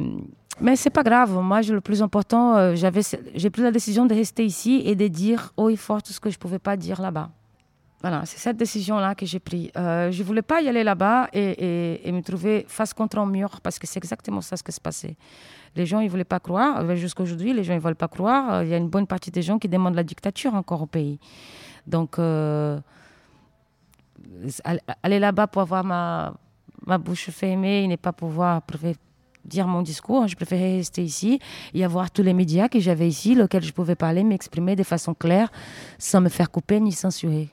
mais c'est pas grave. Moi, le plus important, j'avais, j'ai pris la décision de rester ici et de dire haut et fort tout ce que je ne pouvais pas dire là-bas. Voilà, c'est cette décision-là que j'ai prise. Euh, je ne voulais pas y aller là-bas et, me trouver face contre un mur parce que c'est exactement ça ce qui se passait. Les gens, ils ne voulaient pas croire. Euh, jusqu'à aujourd'hui, les gens ne veulent pas croire. Euh, il y a une bonne partie des gens qui demandent la dictature encore au pays. Donc, aller là-bas pour avoir ma, ma bouche fermée et ne pas pouvoir dire mon discours. Je préférais rester ici et avoir tous les médias que j'avais ici, lesquels je pouvais parler, m'exprimer de façon claire, sans me faire couper ni censurer.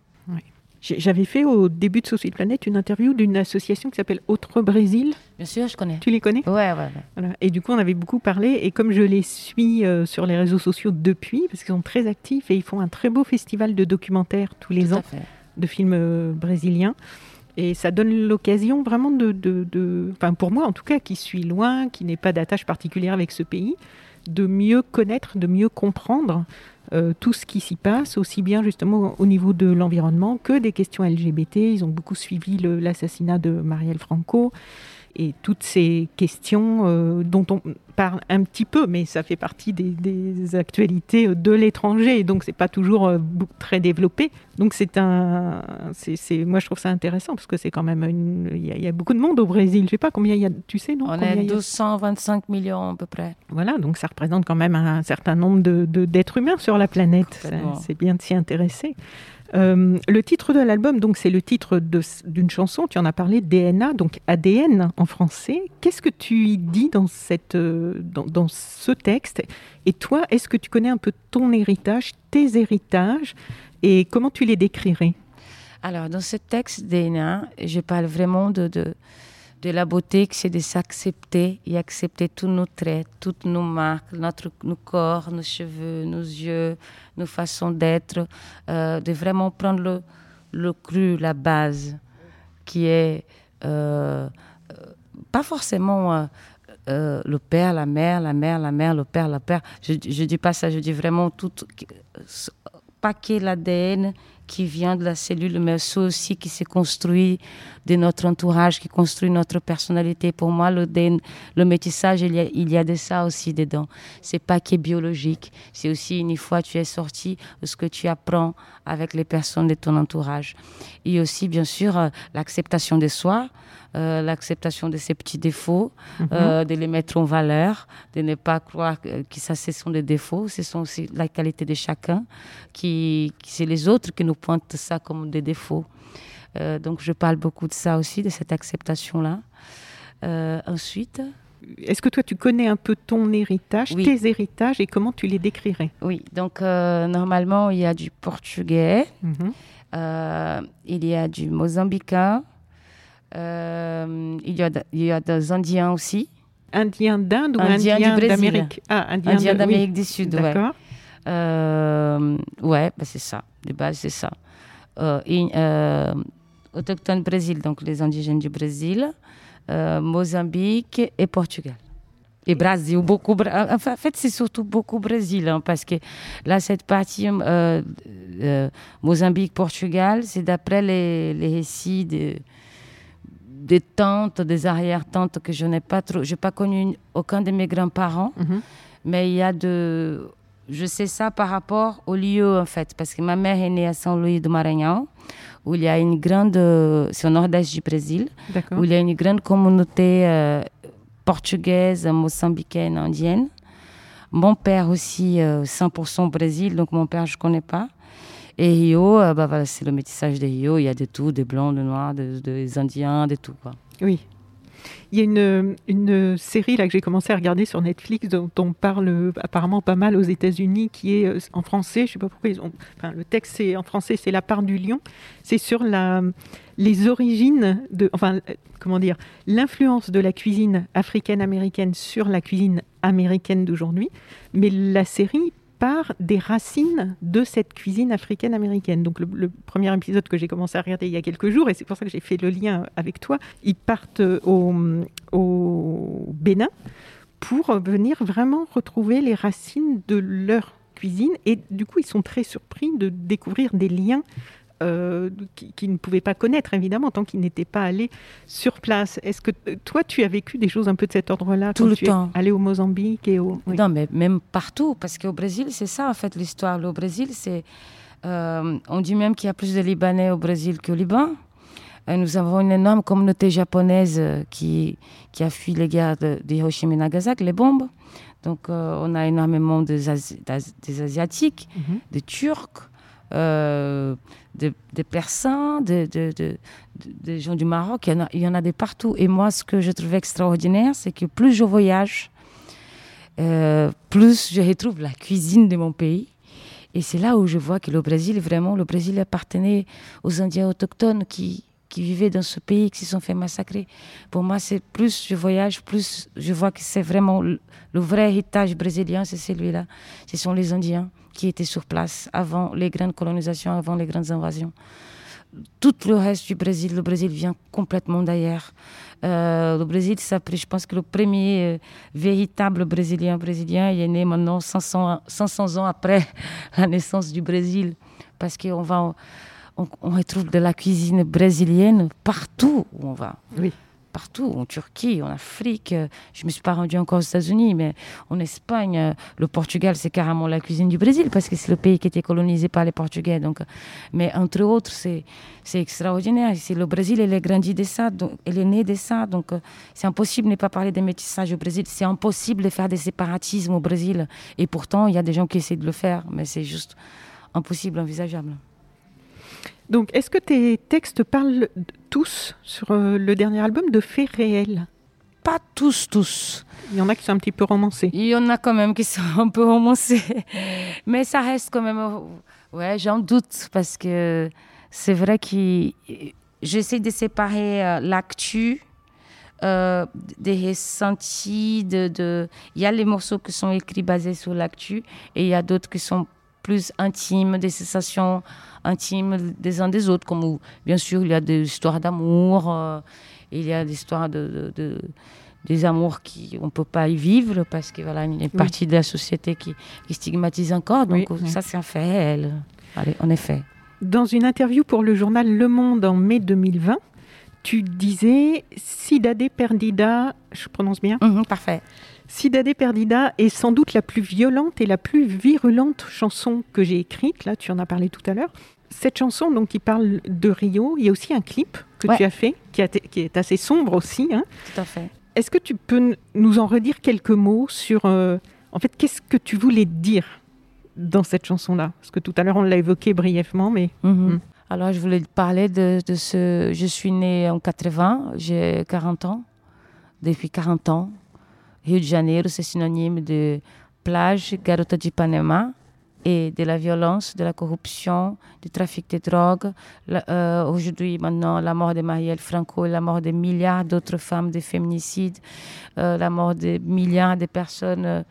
J'avais fait au début de Société Planète une interview d'une association qui s'appelle Autre Brésil. Bien sûr, je connais. Tu les connais? Ouais, ouais. Voilà. Et du coup, on avait beaucoup parlé. Et comme je les suis euh, sur les réseaux sociaux depuis, parce qu'ils sont très actifs et ils font un très beau festival de documentaires tous les ans, de films euh, brésiliens. Et ça donne l'occasion vraiment de, de, enfin pour moi en tout cas, qui suis loin, qui n'ai pas d'attache particulière avec ce pays, de mieux connaître, de mieux comprendre euh, tout ce qui s'y passe, aussi bien justement au niveau de l'environnement que des questions LGBT. Ils ont beaucoup suivi l'assassinat de Marielle Franco et toutes ces questions euh, dont on parle un petit peu, mais ça fait partie des, actualités de l'étranger, donc c'est pas toujours euh, très développé. Donc c'est un, c'est, moi je trouve ça intéressant parce que c'est quand même il y, a beaucoup de monde au Brésil. Je sais pas combien il y a, tu sais non? On est 225 millions à peu près. Voilà, donc ça représente quand même un certain nombre de, d'êtres humains sur la planète. C'est, bien de s'y intéresser. Euh, le titre de l'album, donc, c'est le titre d'une chanson. Tu en as parlé, DNA, donc ADN en français. Qu'est-ce que tu y dis dans, cette, euh, dans, ce texte? Et toi, est-ce que tu connais un peu ton héritage, tes héritages, et comment tu les décrirais? Alors, dans ce texte DNA, je parle vraiment de, de de la beauté, c'est de s'accepter et accepter tous nos traits, toutes nos marques, notre, nos corps, nos cheveux, nos yeux, nos façons d'être, euh, de vraiment prendre le, le cru, la base, qui est euh, euh, pas forcément le père, la mère, la mère, la mère, le père, la père. Je ne dis pas ça, je dis vraiment tout, paquet l'ADN qui vient de la cellule, mais aussi qui s'est construit de notre entourage, qui construit notre personnalité. Pour moi, le, le métissage, il y, a, il y a de ça aussi dedans. C'est pas qui est biologique. C'est aussi une fois tu es sorti, ce que tu apprends avec les personnes de ton entourage. Et aussi, bien sûr, euh, l'acceptation de soi. Euh, l'acceptation de ses petits défauts, mhm. euh, de les mettre en valeur, de ne pas croire que, ça, ce sont des défauts, ce sont aussi la qualité de chacun, qui, c'est les autres qui nous pointent ça comme des défauts. Euh, donc je parle beaucoup de ça aussi, de cette acceptation-là. ensuite, est-ce que toi, tu connais un peu ton héritage, tes héritages et comment tu les décrirais? Oui, donc normalement, il y a du portugais, mhm. il y a du mozambicain, euh, il, y a, il y a des Indiens aussi. Indiens d'Inde ou Indiens, d'Amérique? Ah, Indiens, d'Amérique du Sud, D'accord. Euh, ouais, bah c'est ça. De base, c'est ça. Euh, euh, autochtone Brésil, donc les indigènes du Brésil, euh, Mozambique et Portugal. Et Brésil, beaucoup. Enfin, en fait, c'est surtout beaucoup Brésil, hein, parce que là, cette partie Mozambique-Portugal, c'est d'après les, les récits de des tantes, des arrière-tantes que je n'ai pas trop. Je n'ai pas connu aucun de mes grands-parents, mhm. mais il y a de. Je sais ça par rapport au lieu, en fait, parce que ma mère est née à Luís do Maranhão, où il y a une grande. C'est au nord-est du Brésil, où il y a une grande communauté euh, portugaise, moçambicaine, indienne. Mon père aussi, 100% euh, Brésil, donc mon père, je ne connais pas. Et Rio, euh, bah, voilà, c'est le métissage de Rio. Il y a de tout, des blancs, des noirs, des, Indiens, de tout. Quoi. Oui. Il y a une, une série là que j'ai commencé à regarder sur Netflix dont on parle apparemment pas mal aux États-Unis, qui est euh, en français. Je sais pas pourquoi ils ont. Le texte c'est en français, c'est La part du lion. C'est sur la les origines de, enfin, euh, comment dire, l'influence de la cuisine africaine-américaine sur la cuisine américaine d'aujourd'hui. Mais la série des racines de cette cuisine africaine-américaine. Donc le, premier épisode que j'ai commencé à regarder il y a quelques jours, et c'est pour ça que j'ai fait le lien avec toi, ils partent au, au Bénin pour venir vraiment retrouver les racines de leur cuisine. Et du coup, ils sont très surpris de découvrir des liens euh, qui, ne pouvaient pas connaître, évidemment, tant qu'ils n'étaient pas allés sur place. Est-ce que euh, toi, tu as vécu des choses un peu de cet ordre-là Tout le temps. allé au Mozambique et au... Non, mais même partout, parce qu'au Brésil, c'est ça, en fait, l'histoire. Au Brésil, c'est... Euh, on dit même qu'il y a plus de Libanais au Brésil qu'au Liban. nous avons une énorme communauté japonaise qui, qui a fui les guerres de, Hiroshima et Nagasaki, les bombes. Donc, on a énormément des, des Asiatiques, mhm. des Turcs, euh, des, Persans, des, gens du Maroc, il y, en a, il y en a des partout. Et moi, ce que je trouvais extraordinaire, c'est que plus je voyage, euh, plus je retrouve la cuisine de mon pays. Et c'est là où je vois que le Brésil, vraiment, le Brésil appartenait aux Indiens autochtones qui, vivaient dans ce pays, qui se sont fait massacrer. Pour moi, c'est plus je voyage, plus je vois que c'est vraiment le vrai héritage brésilien, c'est celui-là. Ce sont les Indiens qui étaient sur place avant les grandes colonisations, avant les grandes invasions. Tout le reste du Brésil, le Brésil vient complètement d'ailleurs. Le Brésil, ça, je pense que le premier euh, véritable Brésilien brésilien, il est né maintenant 500, 500 ans après la naissance du Brésil, parce qu'on va, on, retrouve de la cuisine brésilienne partout où on va. Oui partout, en Turquie, en Afrique. Je ne me suis pas rendue encore aux États-Unis, mais en Espagne, le Portugal, c'est carrément la cuisine du Brésil parce que c'est le pays qui était colonisé par les Portugais. Donc, mais entre autres, c'est, c'est extraordinaire. C'est le Brésil, il est grandi de ça, donc, il est né de ça. Donc, c'est impossible de ne pas parler de métissage au Brésil. C'est impossible de faire des séparatismes au Brésil. Et pourtant, il y a des gens qui essaient de le faire, mais c'est juste impossible, envisageable. Donc, est-ce que tes textes parlent tous sur euh, le dernier album de faits réels Pas tous, tous. Il y en a qui sont un petit peu romancés. Il y en a quand même qui sont un peu romancés. Mais ça reste quand même. euh, Ouais, j'en doute parce que c'est vrai que j'essaie de séparer euh, l'actu euh, des ressentis. De, de... Il y a les morceaux qui sont écrits basés sur l'actu et il y a d'autres qui sont plus intimes, des sensations intimes des uns des autres. Comme où, bien sûr, il y a des histoires d'amour, euh, il y a des histoires de, de- de- des amours qui on peut pas y vivre parce que voilà, il y a une partie de la société qui, qui stigmatise encore. Donc Oui, oui. ça, c'est un fait réel. Allez, en effet. Dans une interview pour le journal Le Monde en mai 2020, tu disais Cidade Perdida, je prononce bien, Mhm, parfait. Cidade Perdida est sans doute la plus violente et la plus virulente chanson que j'ai écrite. Là, tu en as parlé tout à l'heure. Cette chanson, donc, qui parle de Rio, il y a aussi un clip que Ouais. tu as fait, qui, a été- qui est assez sombre aussi. hein. Tout à fait. Est-ce que tu peux nous en redire quelques mots sur, euh, en fait, qu'est-ce que tu voulais dire dans cette chanson-là? Parce que tout à l'heure, on l'a évoqué brièvement, mais Mhm. Mm. Alors, je voulais parler de, de ce. Je suis née en 80, j'ai 40 ans. Depuis 40 ans, Rio de Janeiro, c'est synonyme de plage, garota de Ipanema, et de la violence, de la corruption, du trafic de drogue. Euh, Aujourd'hui, maintenant, la mort de Marielle Franco, la mort de milliards d'autres femmes, des féminicides, euh, la mort de milliards de personnes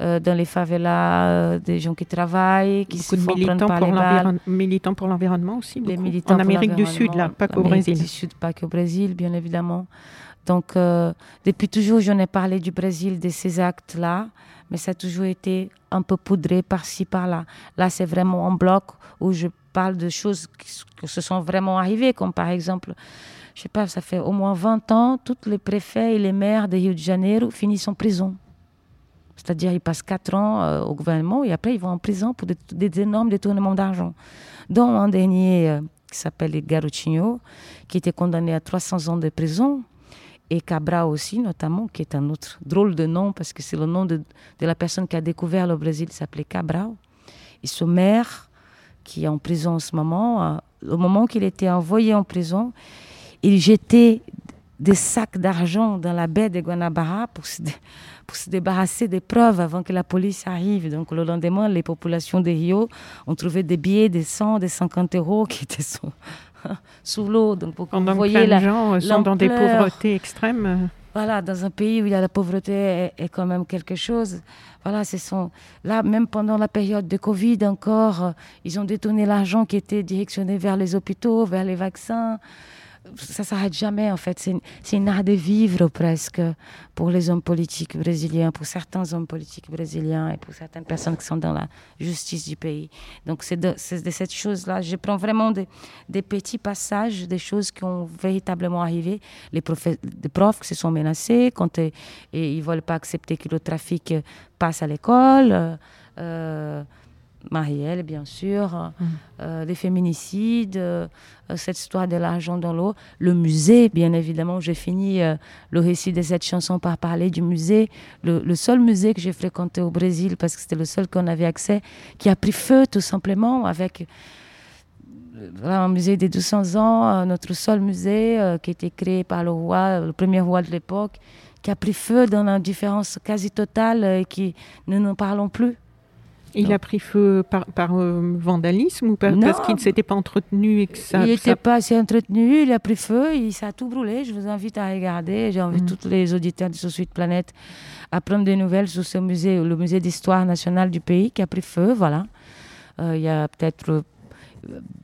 euh, dans les favelas, des gens qui travaillent, qui beaucoup se de font prendre militants par pour, les militants pour l'environnement aussi. les beaucoup. militants en Amérique du Sud, là, pas qu'au Brésil. du Sud, pas qu'au Brésil, bien évidemment. Donc, euh, depuis toujours, j'en ai parlé du Brésil, de ces actes-là, mais ça a toujours été un peu poudré par-ci, par-là. Là, c'est vraiment en bloc où je parle de choses qui, se sont vraiment arrivées, comme par exemple, je sais pas, ça fait au moins 20 ans, tous les préfets et les maires de Rio de Janeiro finissent en prison. C'est-à-dire, ils passent 4 ans euh, au gouvernement et après, ils vont en prison pour des, énormes détournements d'argent. Dont un dernier euh, qui s'appelle Garotinho, qui était condamné à 300 ans de prison. Et Cabral aussi, notamment, qui est un autre drôle de nom, parce que c'est le nom de, de la personne qui a découvert le Brésil, il s'appelait Cabral. Et ce maire, qui est en prison en ce moment, euh, au moment qu'il était envoyé en prison, il jetait des sacs d'argent dans la baie de Guanabara pour se, débarrasser des preuves avant que la police arrive. Donc le lendemain, les populations de Rio ont trouvé des billets de 100, de 50 euros qui étaient sous, sous l'eau. Donc pour que vous Pendant que voyez plein de la, gens euh, sont dans des pauvretés extrêmes. voilà, dans un pays où il y a la pauvreté est, est quand même quelque chose. Voilà, ce sont là même pendant la période de Covid encore, euh, ils ont détourné l'argent qui était directionné vers les hôpitaux, vers les vaccins. Ça s'arrête jamais en fait. C'est une- art de vivre presque pour les hommes politiques brésiliens, pour certains hommes politiques brésiliens et pour certaines personnes qui sont dans la justice du pays. Donc c'est de, cette chose-là. Je prends vraiment des, petits passages, des choses qui ont véritablement arrivé. Les, profs, qui se sont menacés quand euh, et ils veulent pas accepter que le trafic passe à l'école. euh, euh, Marielle, bien sûr, euh, les féminicides, euh, euh, cette histoire de l'argent dans l'eau, le musée, bien évidemment. J'ai fini euh, le récit de cette chanson par parler du musée, le, le seul musée que j'ai fréquenté au Brésil, parce que c'était le seul qu'on avait accès, qui a pris feu tout simplement avec euh, un musée de 200 ans, euh, notre seul musée euh, qui a été créé par le roi, le premier roi de l'époque, qui a pris feu dans l'indifférence quasi totale euh, et qui ne nous parlons plus. Il a pris feu par, par, euh, vandalisme ou par- Non. parce qu'il ne s'était pas entretenu et que ça. il ça- n'était pas assez entretenu, il a pris feu, il, ça a tout brûlé. Je vous invite à regarder. J'invite Mm. tous les auditeurs de ce Suite Planète à prendre des nouvelles sur ce musée, le musée d'histoire nationale du pays qui a pris feu. Voilà. Euh, il y a peut-être euh,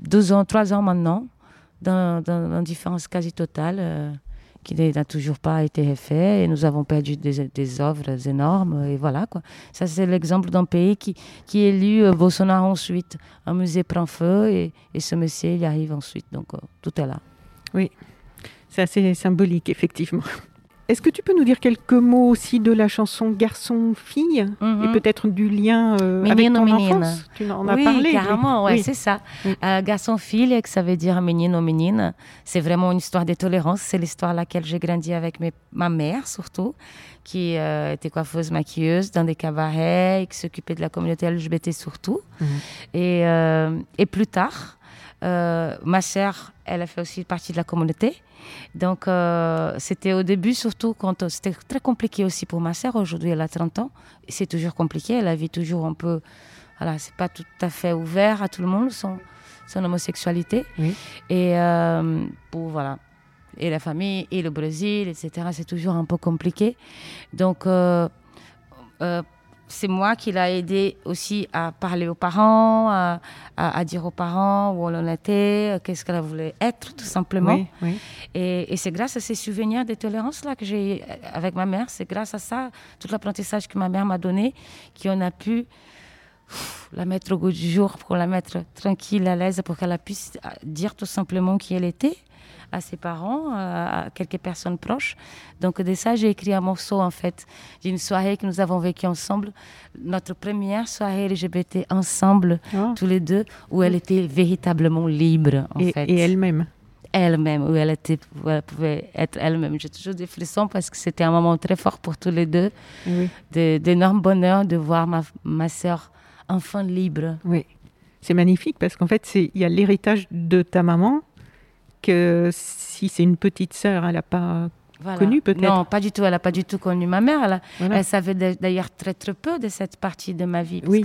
deux ans, trois ans maintenant, dans, dans l'indifférence quasi totale. Qui n'a toujours pas été refait et nous avons perdu des, œuvres énormes et voilà quoi. Ça c'est l'exemple d'un pays qui, qui élu euh, Bolsonaro ensuite. Un musée prend feu et, et ce monsieur il arrive ensuite donc euh, tout est là. C'est assez symbolique, effectivement. Est-ce que tu peux nous dire quelques mots aussi de la chanson Garçon-fille et Mhm. peut-être du lien euh, avec ton enfance? Tu en as oui, parlé. oui. carrément, ouais, Oui. c'est ça. Oui. Euh, Garçon-fille, que ça veut dire menino, menine, c'est vraiment une histoire de tolérance. C'est l'histoire à laquelle j'ai grandi avec mes- ma mère, surtout, qui euh, était coiffeuse, maquilleuse dans des cabarets, et qui s'occupait de la communauté LGBT surtout. Mhm. Et, euh, et plus tard, ma sœur, elle a fait aussi partie de la communauté. Donc, c'était au début, surtout quand c'était très compliqué aussi pour ma sœur. Aujourd'hui, elle a 30 ans. C'est toujours compliqué. Elle vit toujours un peu. Voilà, c'est pas tout à fait ouvert à tout le monde, son, son homosexualité. Et pour, voilà, et la famille, et le Brésil, etc. C'est toujours un peu compliqué. Donc, euh, euh, c'est moi qui l'ai aidé aussi à parler aux parents, à, dire aux parents où on en était, euh, qu'est-ce qu'elle voulait être, tout simplement. Et, c'est grâce à ces souvenirs de tolérance-là que j'ai avec ma mère, c'est grâce à ça, tout l'apprentissage que ma mère m'a donné, qu'on a pu la mettre au goût du jour, pour la mettre tranquille, à l'aise, pour qu'elle puisse dire tout simplement qui elle était à ses parents, à quelques personnes proches. Donc de ça, j'ai écrit un morceau en fait d'une soirée que nous avons vécue ensemble, notre première soirée LGBT ensemble, ah. tous les deux, où elle était véritablement libre en et, fait. Et elle-même elle-même, où elle, était, elle pouvait être elle-même. J'ai toujours des frissons parce que c'était un moment très fort pour tous les deux, oui. d'énorme bonheur de voir ma, ma sœur enfin libre. Oui, c'est magnifique parce qu'en fait, il y a l'héritage de ta maman, que si c'est une petite sœur, elle n'a pas connu peut-être Non, pas du tout. Elle n'a pas du tout connu ma mère. Elle, savait d'ailleurs très très peu de cette partie de ma vie. Parce oui.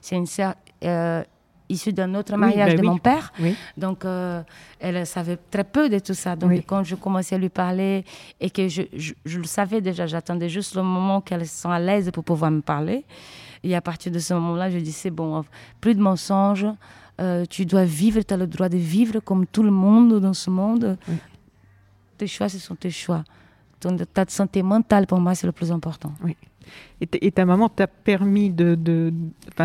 c'est une sœur euh, issue d'un autre mariage bah de mon père. Donc, euh, elle savait très peu de tout ça. Donc, quand je commençais à lui parler et que je, je le savais déjà, j'attendais juste le moment qu'elle soit à l'aise pour pouvoir me parler. Et à partir de ce moment-là, je dis c'est bon, plus de mensonges. Euh, tu dois vivre, tu as le droit de vivre comme tout le monde dans ce monde. Tes choix, ce sont tes choix. Ton état de santé mentale, pour moi, c'est le plus important. Oui. Et, ta maman t'a permis de,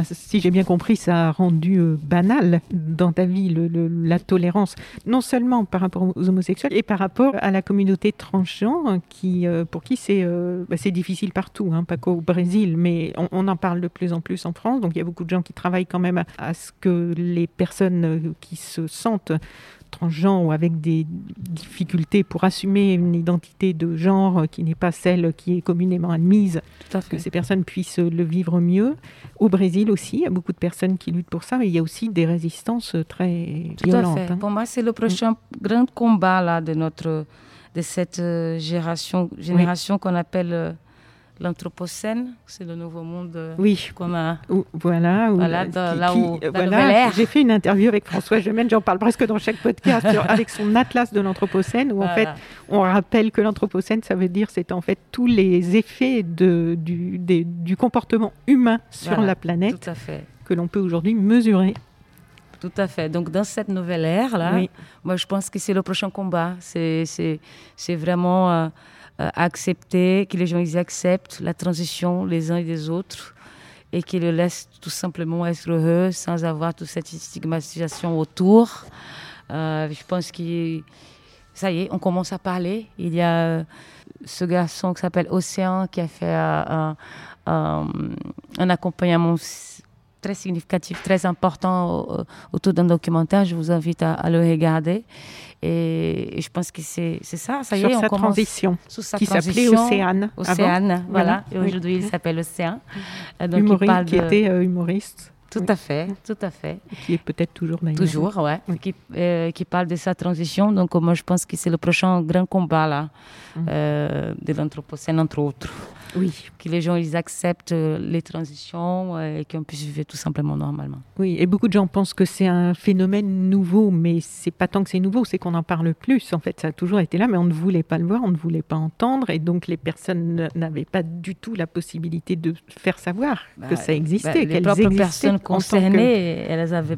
si j'ai bien compris, ça a rendu euh, banal dans ta vie la tolérance, non seulement par rapport aux homosexuels, et par rapport à la communauté transgenre, qui, euh, pour qui c'est euh, bah, difficile partout, hein, pas qu'au Brésil, mais on, en parle de plus en plus en France. Donc il y a beaucoup de gens qui travaillent quand même à ce que les personnes qui se sentent transgenres ou avec des difficultés pour assumer une identité de genre qui n'est pas celle qui est communément admise, que ces personnes puissent le vivre mieux. Au Brésil aussi, il y a beaucoup de personnes qui luttent pour ça, mais il y a aussi des résistances très Tout violentes. À fait. Hein. Pour moi, c'est le prochain grand combat là, de, notre, de cette euh, génération, génération qu'on appelle euh, l'Anthropocène, c'est le nouveau monde euh, oui. qu'on a. voilà, voilà là où voilà, J'ai fait une interview avec François Gemène, j'en parle presque dans chaque podcast, avec son atlas de l'Anthropocène, où en fait on rappelle que l'Anthropocène, ça veut dire c'est en fait tous les effets de, du, du comportement humain sur la planète tout à fait. que l'on peut aujourd'hui mesurer. Tout à fait. Donc, dans cette nouvelle ère, là, moi, je pense que c'est le prochain combat. C'est vraiment. Euh, euh, accepter, que les gens acceptent la transition les uns et des autres et qu'ils le laissent tout simplement être heureux sans avoir toute cette stigmatisation autour. Euh, je pense que ça y est, on commence à parler. Il y a euh, ce garçon qui s'appelle Océan qui a fait un accompagnement très significatif, très important autour d'un documentaire. Je vous invite à, le regarder. Et, je pense que c'est ça. Ça y est, on sa commence transition, sur sa qui s'appelait Océane. Océane, voilà. Et aujourd'hui, il s'appelle Océan. Donc, Humoriste, il parle qui était euh, humoriste. Tout à fait, tout à fait. Qui est peut-être toujours d'ailleurs. Toujours, ouais. Qui, euh, qui, parle de sa transition. Donc, moi, je pense que c'est le prochain grand combat là, mm. euh, de l'Anthropocène, entre autres. Oui. Que les gens ils acceptent euh, les transitions euh, et qu'on puisse vivre tout simplement normalement. Oui, et beaucoup de gens pensent que c'est un phénomène nouveau, mais c'est pas tant que c'est nouveau, c'est qu'on en parle plus. En fait, ça a toujours été là, mais on ne voulait pas le voir, on ne voulait pas entendre, et donc les personnes n'avaient pas du tout la possibilité de faire savoir que bah, ça existait, bah, qu'elles Les personnes concernées, elles avaient,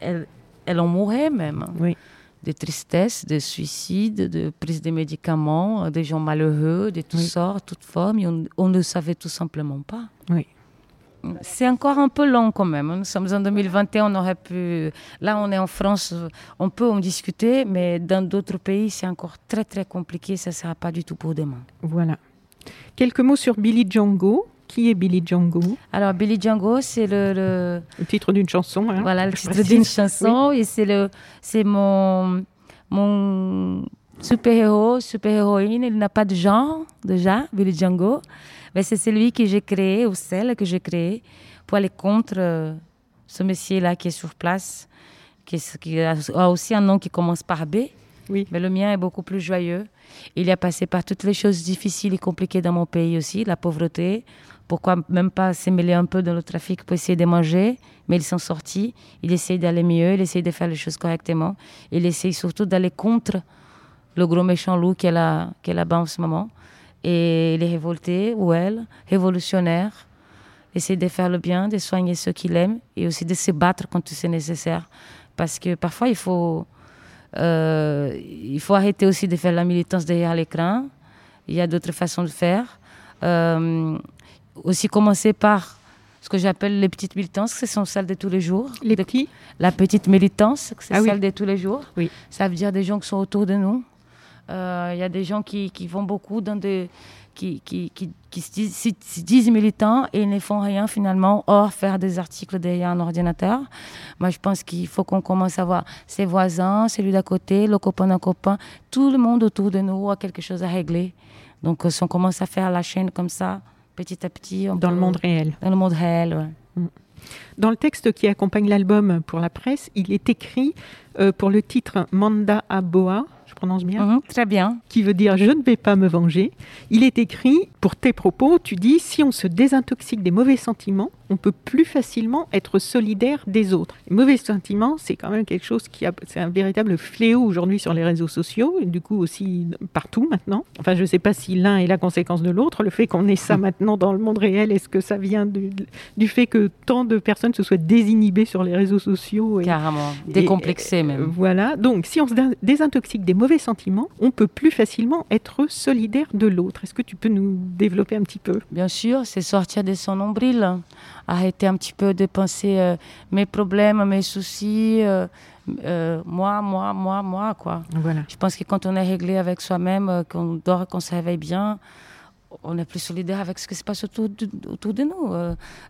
elles, elles en mouraient même. Oui de tristesse, de suicide, de prise de médicaments, des gens malheureux, de toutes sortes, toutes formes. on, ne savait tout simplement pas. Oui. C'est encore un peu long quand même. Nous sommes en 2021, on aurait pu. Là, on est en France, on peut en discuter, mais dans d'autres pays, c'est encore très très compliqué. Ça ne sera pas du tout pour demain. Voilà. Quelques mots sur Billy Django. Qui est Billy Django Alors, Billy Django, c'est le, le, titre d'une chanson. Hein, voilà, le titre d'une chanson. Et c'est, le, c'est mon, mon super-héros, super-héroïne. Il n'a pas de genre, déjà, Billy Django. Mais c'est celui que j'ai créé, ou celle que j'ai créée, pour aller contre euh, ce monsieur-là qui est sur place, qui, a aussi un nom qui commence par B. Oui. Mais le mien est beaucoup plus joyeux. Il a passé par toutes les choses difficiles et compliquées dans mon pays aussi, la pauvreté. Pourquoi même pas s'émêler un peu dans le trafic pour essayer de manger? Mais ils sont sortis. Il essaye d'aller mieux, il essaye de faire les choses correctement. Il essaye surtout d'aller contre le gros méchant loup est là, qui est là-bas en ce moment. Et il est révolté, ou elle, révolutionnaire. Essaye de faire le bien, de soigner ceux qu'il aime et aussi de se battre quand c'est nécessaire. Parce que parfois, il faut, euh, il faut arrêter aussi de faire la militance derrière l'écran. Il y a d'autres façons de faire. Euh, aussi commencer par ce que j'appelle les petites militances, ce sont celles de tous les jours. Les petits La petite militance, c'est ah celle de tous les jours. Oui. Ça veut dire des gens qui sont autour de nous. Euh, il y a des gens qui, qui vont beaucoup dans des, qui, qui, qui, qui se, disent, militants et ils ne font rien finalement, hors faire des articles derrière un ordinateur. Moi, je pense qu'il faut qu'on commence à voir ses voisins, celui d'à côté, le copain d'un copain, tout le monde autour de nous a quelque chose à régler. Donc, euh, si on commence à faire la chaîne comme ça, petit à petit. dans le monde réel. Dans le monde réel. Mm. Dans le texte qui accompagne l'album pour la presse, il est écrit euh, pour le titre Manda Aboa, prononce bien mhm, Très bien. Qui veut dire je ne vais pas me venger. Il est écrit, pour tes propos, tu dis si on se désintoxique des mauvais sentiments, on peut plus facilement être solidaire des autres. Les mauvais sentiments, c'est quand même quelque chose qui a, c'est un véritable fléau aujourd'hui sur les réseaux sociaux et du coup aussi partout maintenant. Enfin, je ne sais pas si l'un est la conséquence de l'autre. Le fait qu'on ait ça maintenant dans le monde réel, est-ce que ça vient du, du fait que tant de personnes se soient désinhibées sur les réseaux sociaux et, Carrément, décomplexées même. Voilà. Donc, si on se désintoxique des mauvais sentiments, on peut plus facilement être solidaire de l'autre. Est-ce que tu peux nous développer un petit peu? Bien sûr, c'est sortir de son nombril arrêter un petit peu de penser euh, mes problèmes, mes soucis, euh, euh, moi, moi, moi, moi, quoi. Voilà. Je pense que quand on est réglé avec soi-même, qu'on dort, qu'on se réveille bien, on est plus solidaire avec ce qui se passe autour de, autour de nous.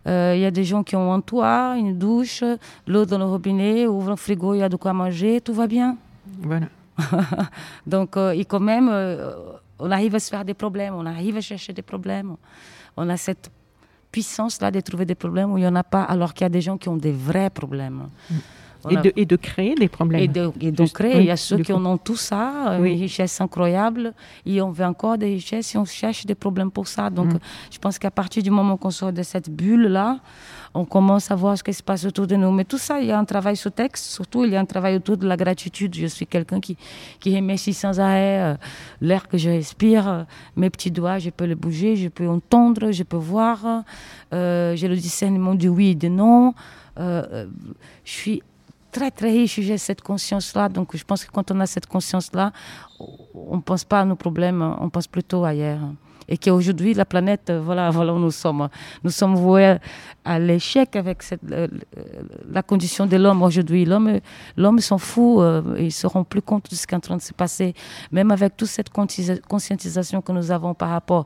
Il y a des gens qui ont un toit, une douche, l'eau dans le robinet, ouvre le frigo, il y a de quoi manger, tout va bien. Voilà. Donc, et quand même, on arrive à se faire des problèmes, on arrive à chercher des problèmes. On a cette puissance-là de trouver des problèmes où il n'y en a pas, alors qu'il y a des gens qui ont des vrais problèmes. Et, de, et, de, créer des problèmes. Et de, et créer. il y a ceux qui en ont tout ça, une richesse incroyable, et on veut encore des richesses et on cherche des problèmes pour ça. Donc, mm. je pense qu'à partir du moment qu'on sort de cette bulle-là, on commence à voir ce qui se passe autour de nous. Mais tout ça, il y a un travail sous texte, surtout il y a un travail autour de la gratitude. Je suis quelqu'un qui, qui remercie sans arrêt euh, l'air que je respire, euh, mes petits doigts, je peux les bouger, je peux entendre, je peux voir, euh, j'ai le discernement du oui et du non. je suis très très riche, j'ai cette conscience-là. Donc je pense que quand on a cette conscience-là, on ne pense pas à nos problèmes, on pense plutôt ailleurs et qu'aujourd'hui, la planète, euh, voilà, voilà où nous sommes. Nous sommes voués à l'échec avec cette, euh, la condition de l'homme aujourd'hui. L'homme, l'homme s'en fout, euh, ils ne se rend plus compte de ce qui est en train de se passer. Même avec toute cette conscientisation que nous avons par rapport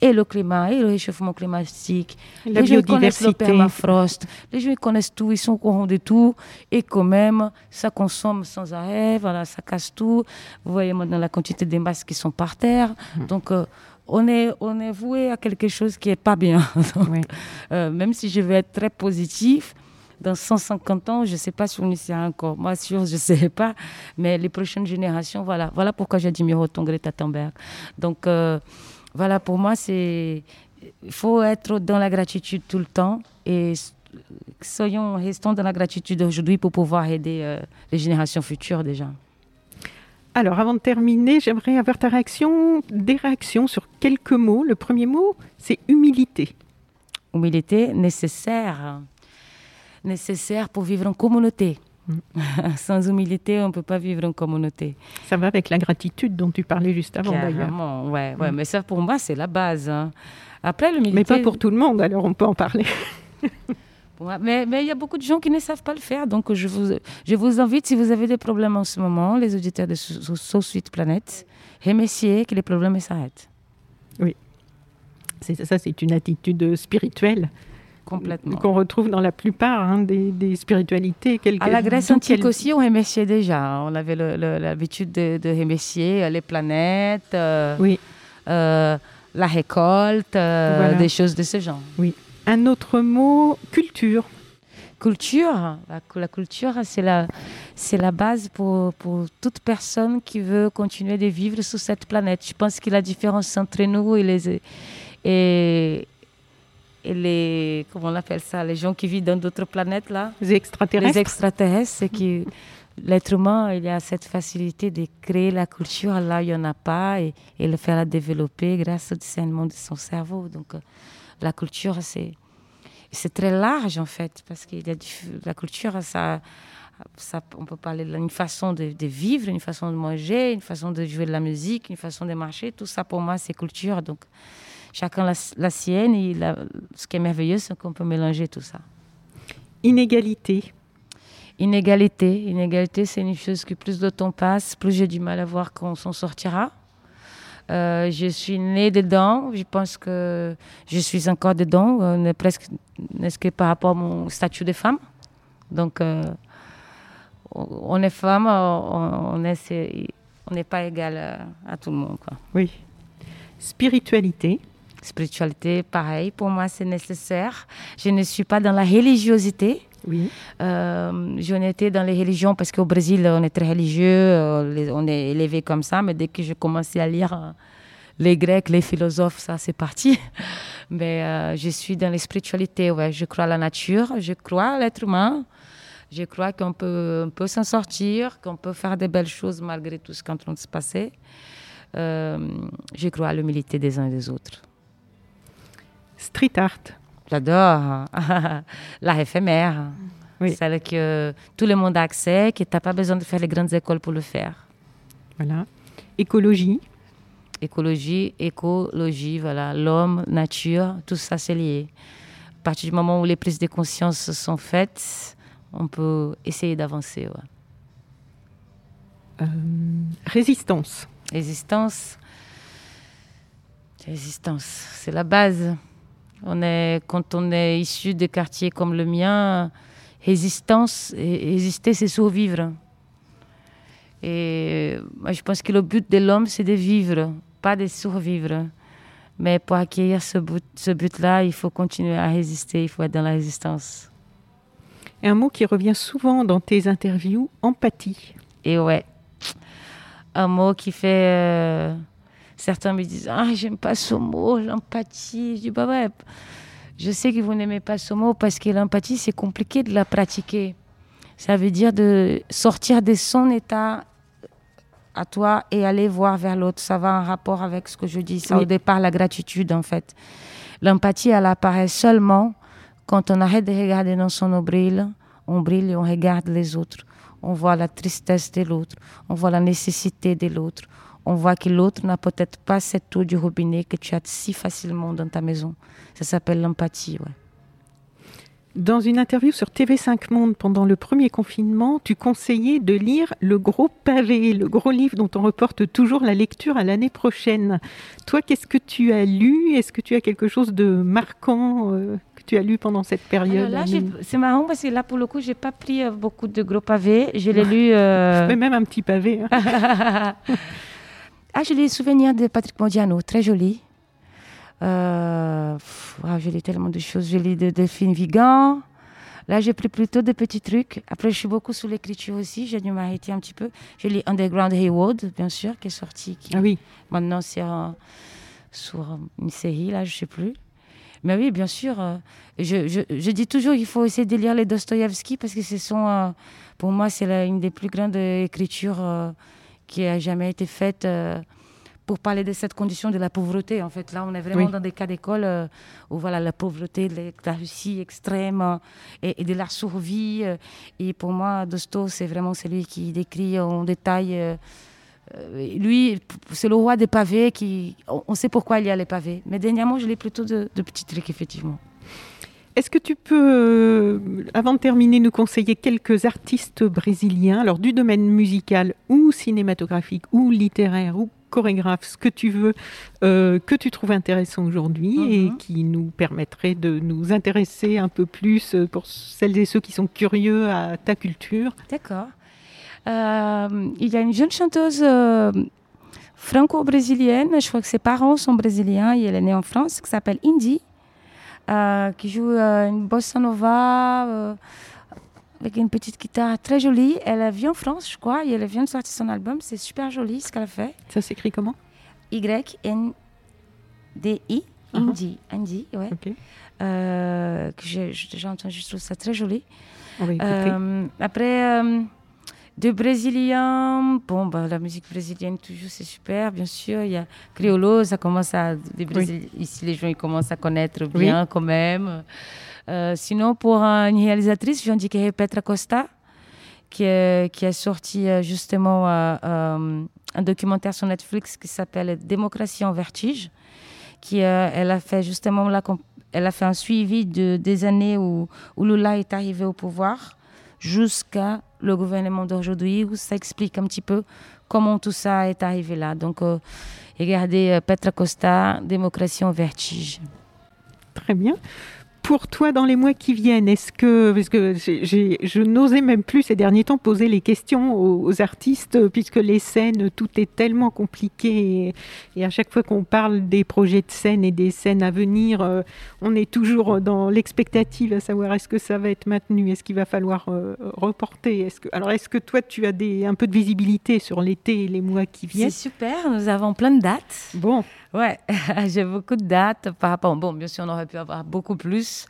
et le climat, et le réchauffement climatique, la les gens connaissent le permafrost, les gens connaissent tout, ils sont au courant de tout, et quand même, ça consomme sans arrêt, voilà, ça casse tout. Vous voyez maintenant la quantité des masques qui sont par terre. Mmh. Donc, on est, on est voué à quelque chose qui n'est pas bien. Euh, même si je veux être très positif, dans 150 ans, je ne sais pas si on y sera encore. Moi, sûr, je ne sais pas. Mais les prochaines générations, voilà. Voilà pourquoi j'admire autant Greta Thunberg. Donc, euh, voilà, pour moi, c'est... Il faut être dans la gratitude tout le temps. Et soyons, restons dans la gratitude aujourd'hui pour pouvoir aider euh, les générations futures déjà. Alors, avant de terminer, j'aimerais avoir ta réaction, des réactions sur quelques mots. Le premier mot, c'est humilité. Humilité nécessaire. Nécessaire pour vivre en communauté. Mm. Sans humilité, on ne peut pas vivre en communauté. Ça va avec la gratitude dont tu parlais juste avant d'ailleurs. Ouais, ouais, mm. mais ça pour moi, c'est la base. Hein. Après, l'humilité. Mais pas pour tout le monde, alors on peut en parler. Mais, il y a beaucoup de gens qui ne savent pas le faire. Donc, je vous, je vous invite, si vous avez des problèmes en ce moment, les auditeurs de So Suite Planète, remerciez que les problèmes s'arrêtent. Oui. Ça, c'est une attitude spirituelle. Complètement. Qu'on retrouve dans la plupart hein, des, des, spiritualités. À la Grèce antique aussi, on remerciait déjà. On avait l'habitude de, de, remercier les planètes, euh, oui. Euh, la récolte, euh, des choses de ce genre. Oui. Un autre mot, culture. culture, la, culture, c'est la, c'est la base pour, pour toute personne qui veut continuer de vivre sur cette planète. Je pense que la différence entre nous et les, et, et les, comment on appelle ça, les gens qui vivent dans d'autres planètes là, les extraterrestres, les extraterrestres, c'est que l'être humain, il a cette facilité de créer la culture là il n'y en a pas et, et le faire la développer grâce au discernement de son cerveau. Donc, euh, la culture, c'est c'est très large en fait, parce que la culture, ça, ça, on peut parler d'une façon de, vivre, une façon de manger, une façon de jouer de la musique, une façon de marcher. Tout ça, pour moi, c'est culture. Donc, chacun la, sienne. Et ce qui est merveilleux, c'est qu'on peut mélanger tout ça. Inégalité. Inégalité. Inégalité, c'est une chose que plus de temps passe, plus j'ai du mal à voir qu'on s'en sortira. Euh, je suis née dedans. Je pense que je suis encore dedans, euh, presque n'est-ce que par rapport à mon statut de femme. Donc, euh, on est femme, on n'est pas égal à, tout le monde. Quoi. Oui. Spiritualité. Spiritualité, pareil, pour moi, c'est nécessaire. Je ne suis pas dans la religiosité. Oui. Euh, J'en étais dans les religions parce qu'au Brésil, on est très religieux, euh, on est élevé comme ça, mais dès que je commençais à lire euh, les Grecs, les philosophes, ça c'est parti. Mais euh, je suis dans la spiritualité, ouais. je crois à la nature, je crois à l'être humain, je crois qu'on peut, peut s'en sortir, qu'on peut faire de belles choses malgré tout ce qui est en train de se passer. je crois à l'humilité des uns et des autres. Street art. J'adore. L'art éphémère. Oui. Celle que tout le monde a accès, que tu n'as pas besoin de faire les grandes écoles pour le faire. Voilà. Écologie. Écologie, écologie, voilà. L'homme, nature, tout ça, c'est lié. À partir du moment où les prises de conscience sont faites, on peut essayer d'avancer. Euh, résistance. Résistance. Résistance, c'est la base. On est, quand on est issu de quartiers comme le mien, résistance, résister, c'est survivre. Et moi, je pense que le but de l'homme, c'est de vivre, pas de survivre. Mais pour acquérir ce but-là, ce but il faut continuer à résister, il faut être dans la résistance. Et un mot qui revient souvent dans tes interviews, empathie. Et ouais, un mot qui fait... Euh, Certains me disent Ah, j'aime pas ce mot, l'empathie. Je dis Bah ouais, je sais que vous n'aimez pas ce mot parce que l'empathie, c'est compliqué de la pratiquer. Ça veut dire de sortir de son état à toi et aller voir vers l'autre. Ça va en rapport avec ce que je dis. Ça, au départ, la gratitude, en fait. L'empathie, elle apparaît seulement quand on arrête de regarder dans son nombril, on brille et on regarde les autres. On voit la tristesse de l'autre, on voit la nécessité de l'autre, on voit que l'autre n'a peut-être pas cette eau du robinet que tu as si facilement dans ta maison. Ça s'appelle l'empathie, ouais. Dans une interview sur TV5 Monde pendant le premier confinement, tu conseillais de lire Le Gros Pavé, le gros livre dont on reporte toujours la lecture à l'année prochaine. Toi, qu'est-ce que tu as lu? Est-ce que tu as quelque chose de marquant euh, que tu as lu pendant cette période c'est marrant parce que là, pour le coup, j'ai pas pris euh, beaucoup de gros pavés. Je l'ai lu. Euh... même un petit pavé. Hein. Ah, j'ai les souvenirs de Patrick Modiano, très joli. Euh, j'ai lu tellement de choses. J'ai lu de Delphine Vigan. Là, j'ai pris plutôt des petits trucs. Après, je suis beaucoup sous l'écriture aussi. J'ai dû m'arrêter un petit peu. J'ai lu Underground Haywood, bien sûr, qui est sorti. ah oui. Maintenant, c'est sur une série, là, je ne sais plus. Mais oui, bien sûr. Euh, je, je, je, dis toujours qu'il faut essayer de lire les Dostoïevski parce que ce sont, euh, pour moi, c'est une des plus grandes écritures euh, qui a jamais été faite euh, pour parler de cette condition de la pauvreté. En fait, là, on est vraiment dans des cas d'école euh, où voilà la pauvreté, la Russie extrême euh, et, de la survie. et pour moi, Dosto, c'est vraiment celui qui décrit en détail. lui, c'est le roi des pavés. Qui, on, sait pourquoi il y a les pavés. Mais dernièrement, je l'ai plutôt de, de petits trucs, effectivement. Est-ce que tu peux, euh, avant de terminer, nous conseiller quelques artistes brésiliens, alors du domaine musical ou cinématographique ou littéraire ou chorégraphe, ce que tu veux, euh, que tu trouves intéressant aujourd'hui et mhm. qui nous permettrait de nous intéresser un peu plus euh, pour celles et ceux qui sont curieux à ta culture? D'accord. il y a une jeune chanteuse franco-brésilienne, je crois que ses parents sont brésiliens et elle est née en France, qui s'appelle Indy. Euh, qui joue euh, une bossa nova, avec une petite guitare très jolie. Elle vient en France, je crois, et elle vient de sortir son album. C'est super joli ce qu'elle a fait. Ça s'écrit comment? Y-N-D-I. Indie, Indie, ouais. Euh, que j'ai déjà entendu, je trouve ça très joli. Euh, après, euh, de Brésiliens, bon, bah, la musique brésilienne, toujours, c'est super, bien sûr. Il y a Criollo, ça commence à. Ici, les gens ils commencent à connaître bien quand même. sinon, pour une réalisatrice, dire Petra Costa, qui, qui a sorti justement un documentaire sur Netflix qui s'appelle Démocratie en vertige qui euh, elle a fait justement là, elle a fait un suivi de, des années où, où Lula est arrivé au pouvoir jusqu'à le gouvernement d'aujourd'hui, où ça explique un petit peu comment tout ça est arrivé là. Donc, euh, regardez euh, Petra Costa, Démocratie en vertige. Très bien pour toi dans les mois qui viennent Est-ce que, parce que je n'osais même plus ces derniers temps poser les questions aux, artistes, puisque les scènes, tout est tellement compliqué. Et, à chaque fois qu'on parle des projets de scène et des scènes à venir, euh, on est toujours dans l'expectative à savoir est-ce que ça va être maintenu, est-ce qu'il va falloir euh, reporter. Est-ce que, alors, est-ce que toi, tu as des, un peu de visibilité sur l'été et les mois qui viennent? C'est super, nous avons plein de dates. Bon. Ouais, j'ai beaucoup de dates par rapport. Bon, bien sûr, on aurait pu avoir beaucoup plus,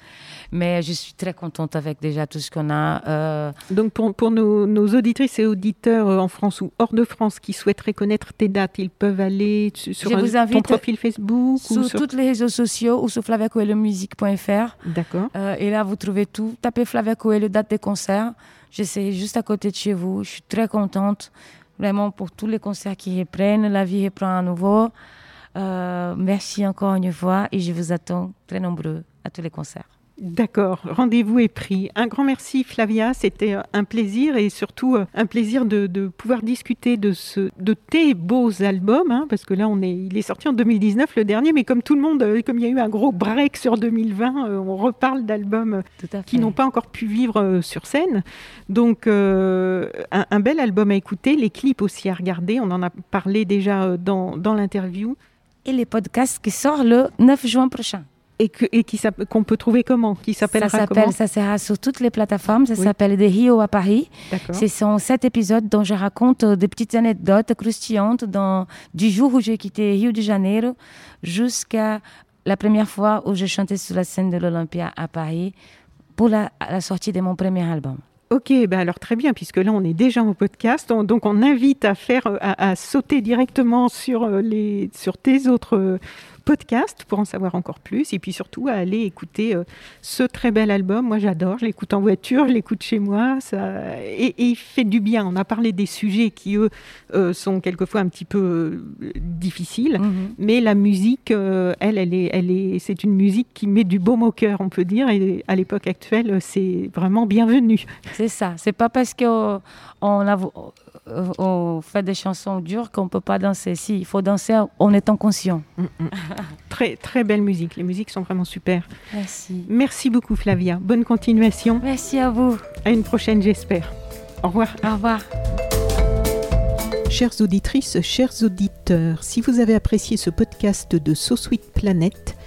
mais je suis très contente avec déjà tout ce qu'on a. Euh. Donc, pour, pour nos, nos, auditrices et auditeurs euh, en France ou hors de France qui souhaiteraient connaître tes dates, ils peuvent aller sur ton profil Facebook sur ou sur tous les réseaux sociaux ou sur flaviacoelhomusique.fr. D'accord. Euh, et là, vous trouvez tout. Tapez Flavia Coelho, date des concerts. J'essaie juste à côté de chez vous. Je suis très contente, vraiment, pour tous les concerts qui reprennent. La vie reprend à nouveau. Euh, merci encore une fois et je vous attends très nombreux à tous les concerts. D'accord, rendez-vous est pris. Un grand merci Flavia, c'était un plaisir et surtout euh, un plaisir de, pouvoir discuter de, ce, de tes beaux albums, hein, parce que là on est, il est sorti en 2019 le dernier, mais comme tout le monde, euh, comme il y a eu un gros break sur 2020, on reparle d'albums qui n'ont pas encore pu vivre sur scène. Donc un, un, bel album à écouter, les clips aussi à regarder, on en a parlé déjà dans, dans l'interview et les podcasts qui sortent le 9 juin prochain. Et, et qui qu'on peut trouver comment? Qui s'appellera Ça s'appelle, ça sera sur toutes les plateformes. Ça s'appelle Des Rio à Paris. Ce sont sept épisodes dont je raconte euh, des petites anecdotes croustillantes dans, du jour où j'ai quitté Rio de Janeiro jusqu'à la première fois où j'ai chanté sur la scène de l'Olympia à Paris pour la, la sortie de mon premier album. Ok, ben alors très bien, puisque là on est déjà en podcast, donc on invite à faire, à, sauter directement sur euh, les, sur tes autres podcast pour en savoir encore plus et puis surtout à aller écouter euh, ce très bel album. Moi j'adore, je l'écoute en voiture, je l'écoute chez moi ça... et, il fait du bien. On a parlé des sujets qui eux euh, sont quelquefois un petit peu euh, difficiles, mhm. mais la musique, elle, elle est, elle est, c'est une musique qui met du baume au cœur, on peut dire, et à l'époque actuelle, c'est vraiment bienvenu. C'est ça, c'est pas parce qu'on a on fait des chansons dures qu'on ne peut pas danser. Si, il faut danser en étant conscient. Mm, mm. très, très belle musique. Les musiques sont vraiment super. Merci. Merci beaucoup, Flavia. Bonne continuation. Merci à vous. À une prochaine, j'espère. Au revoir. Au revoir. Chères auditrices, chers auditeurs, si vous avez apprécié ce podcast de So Sweet Planet,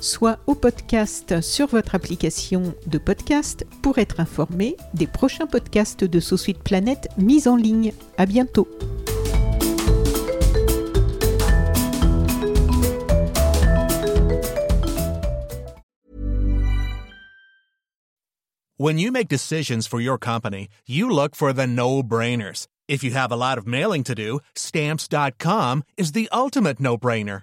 soit au podcast sur votre application de podcast pour être informé des prochains podcasts de So Sweet Planet mis en ligne. À bientôt. When you make decisions for your company, you look for the no-brainers. If you have a lot of mailing to do, stamps.com is the ultimate no-brainer.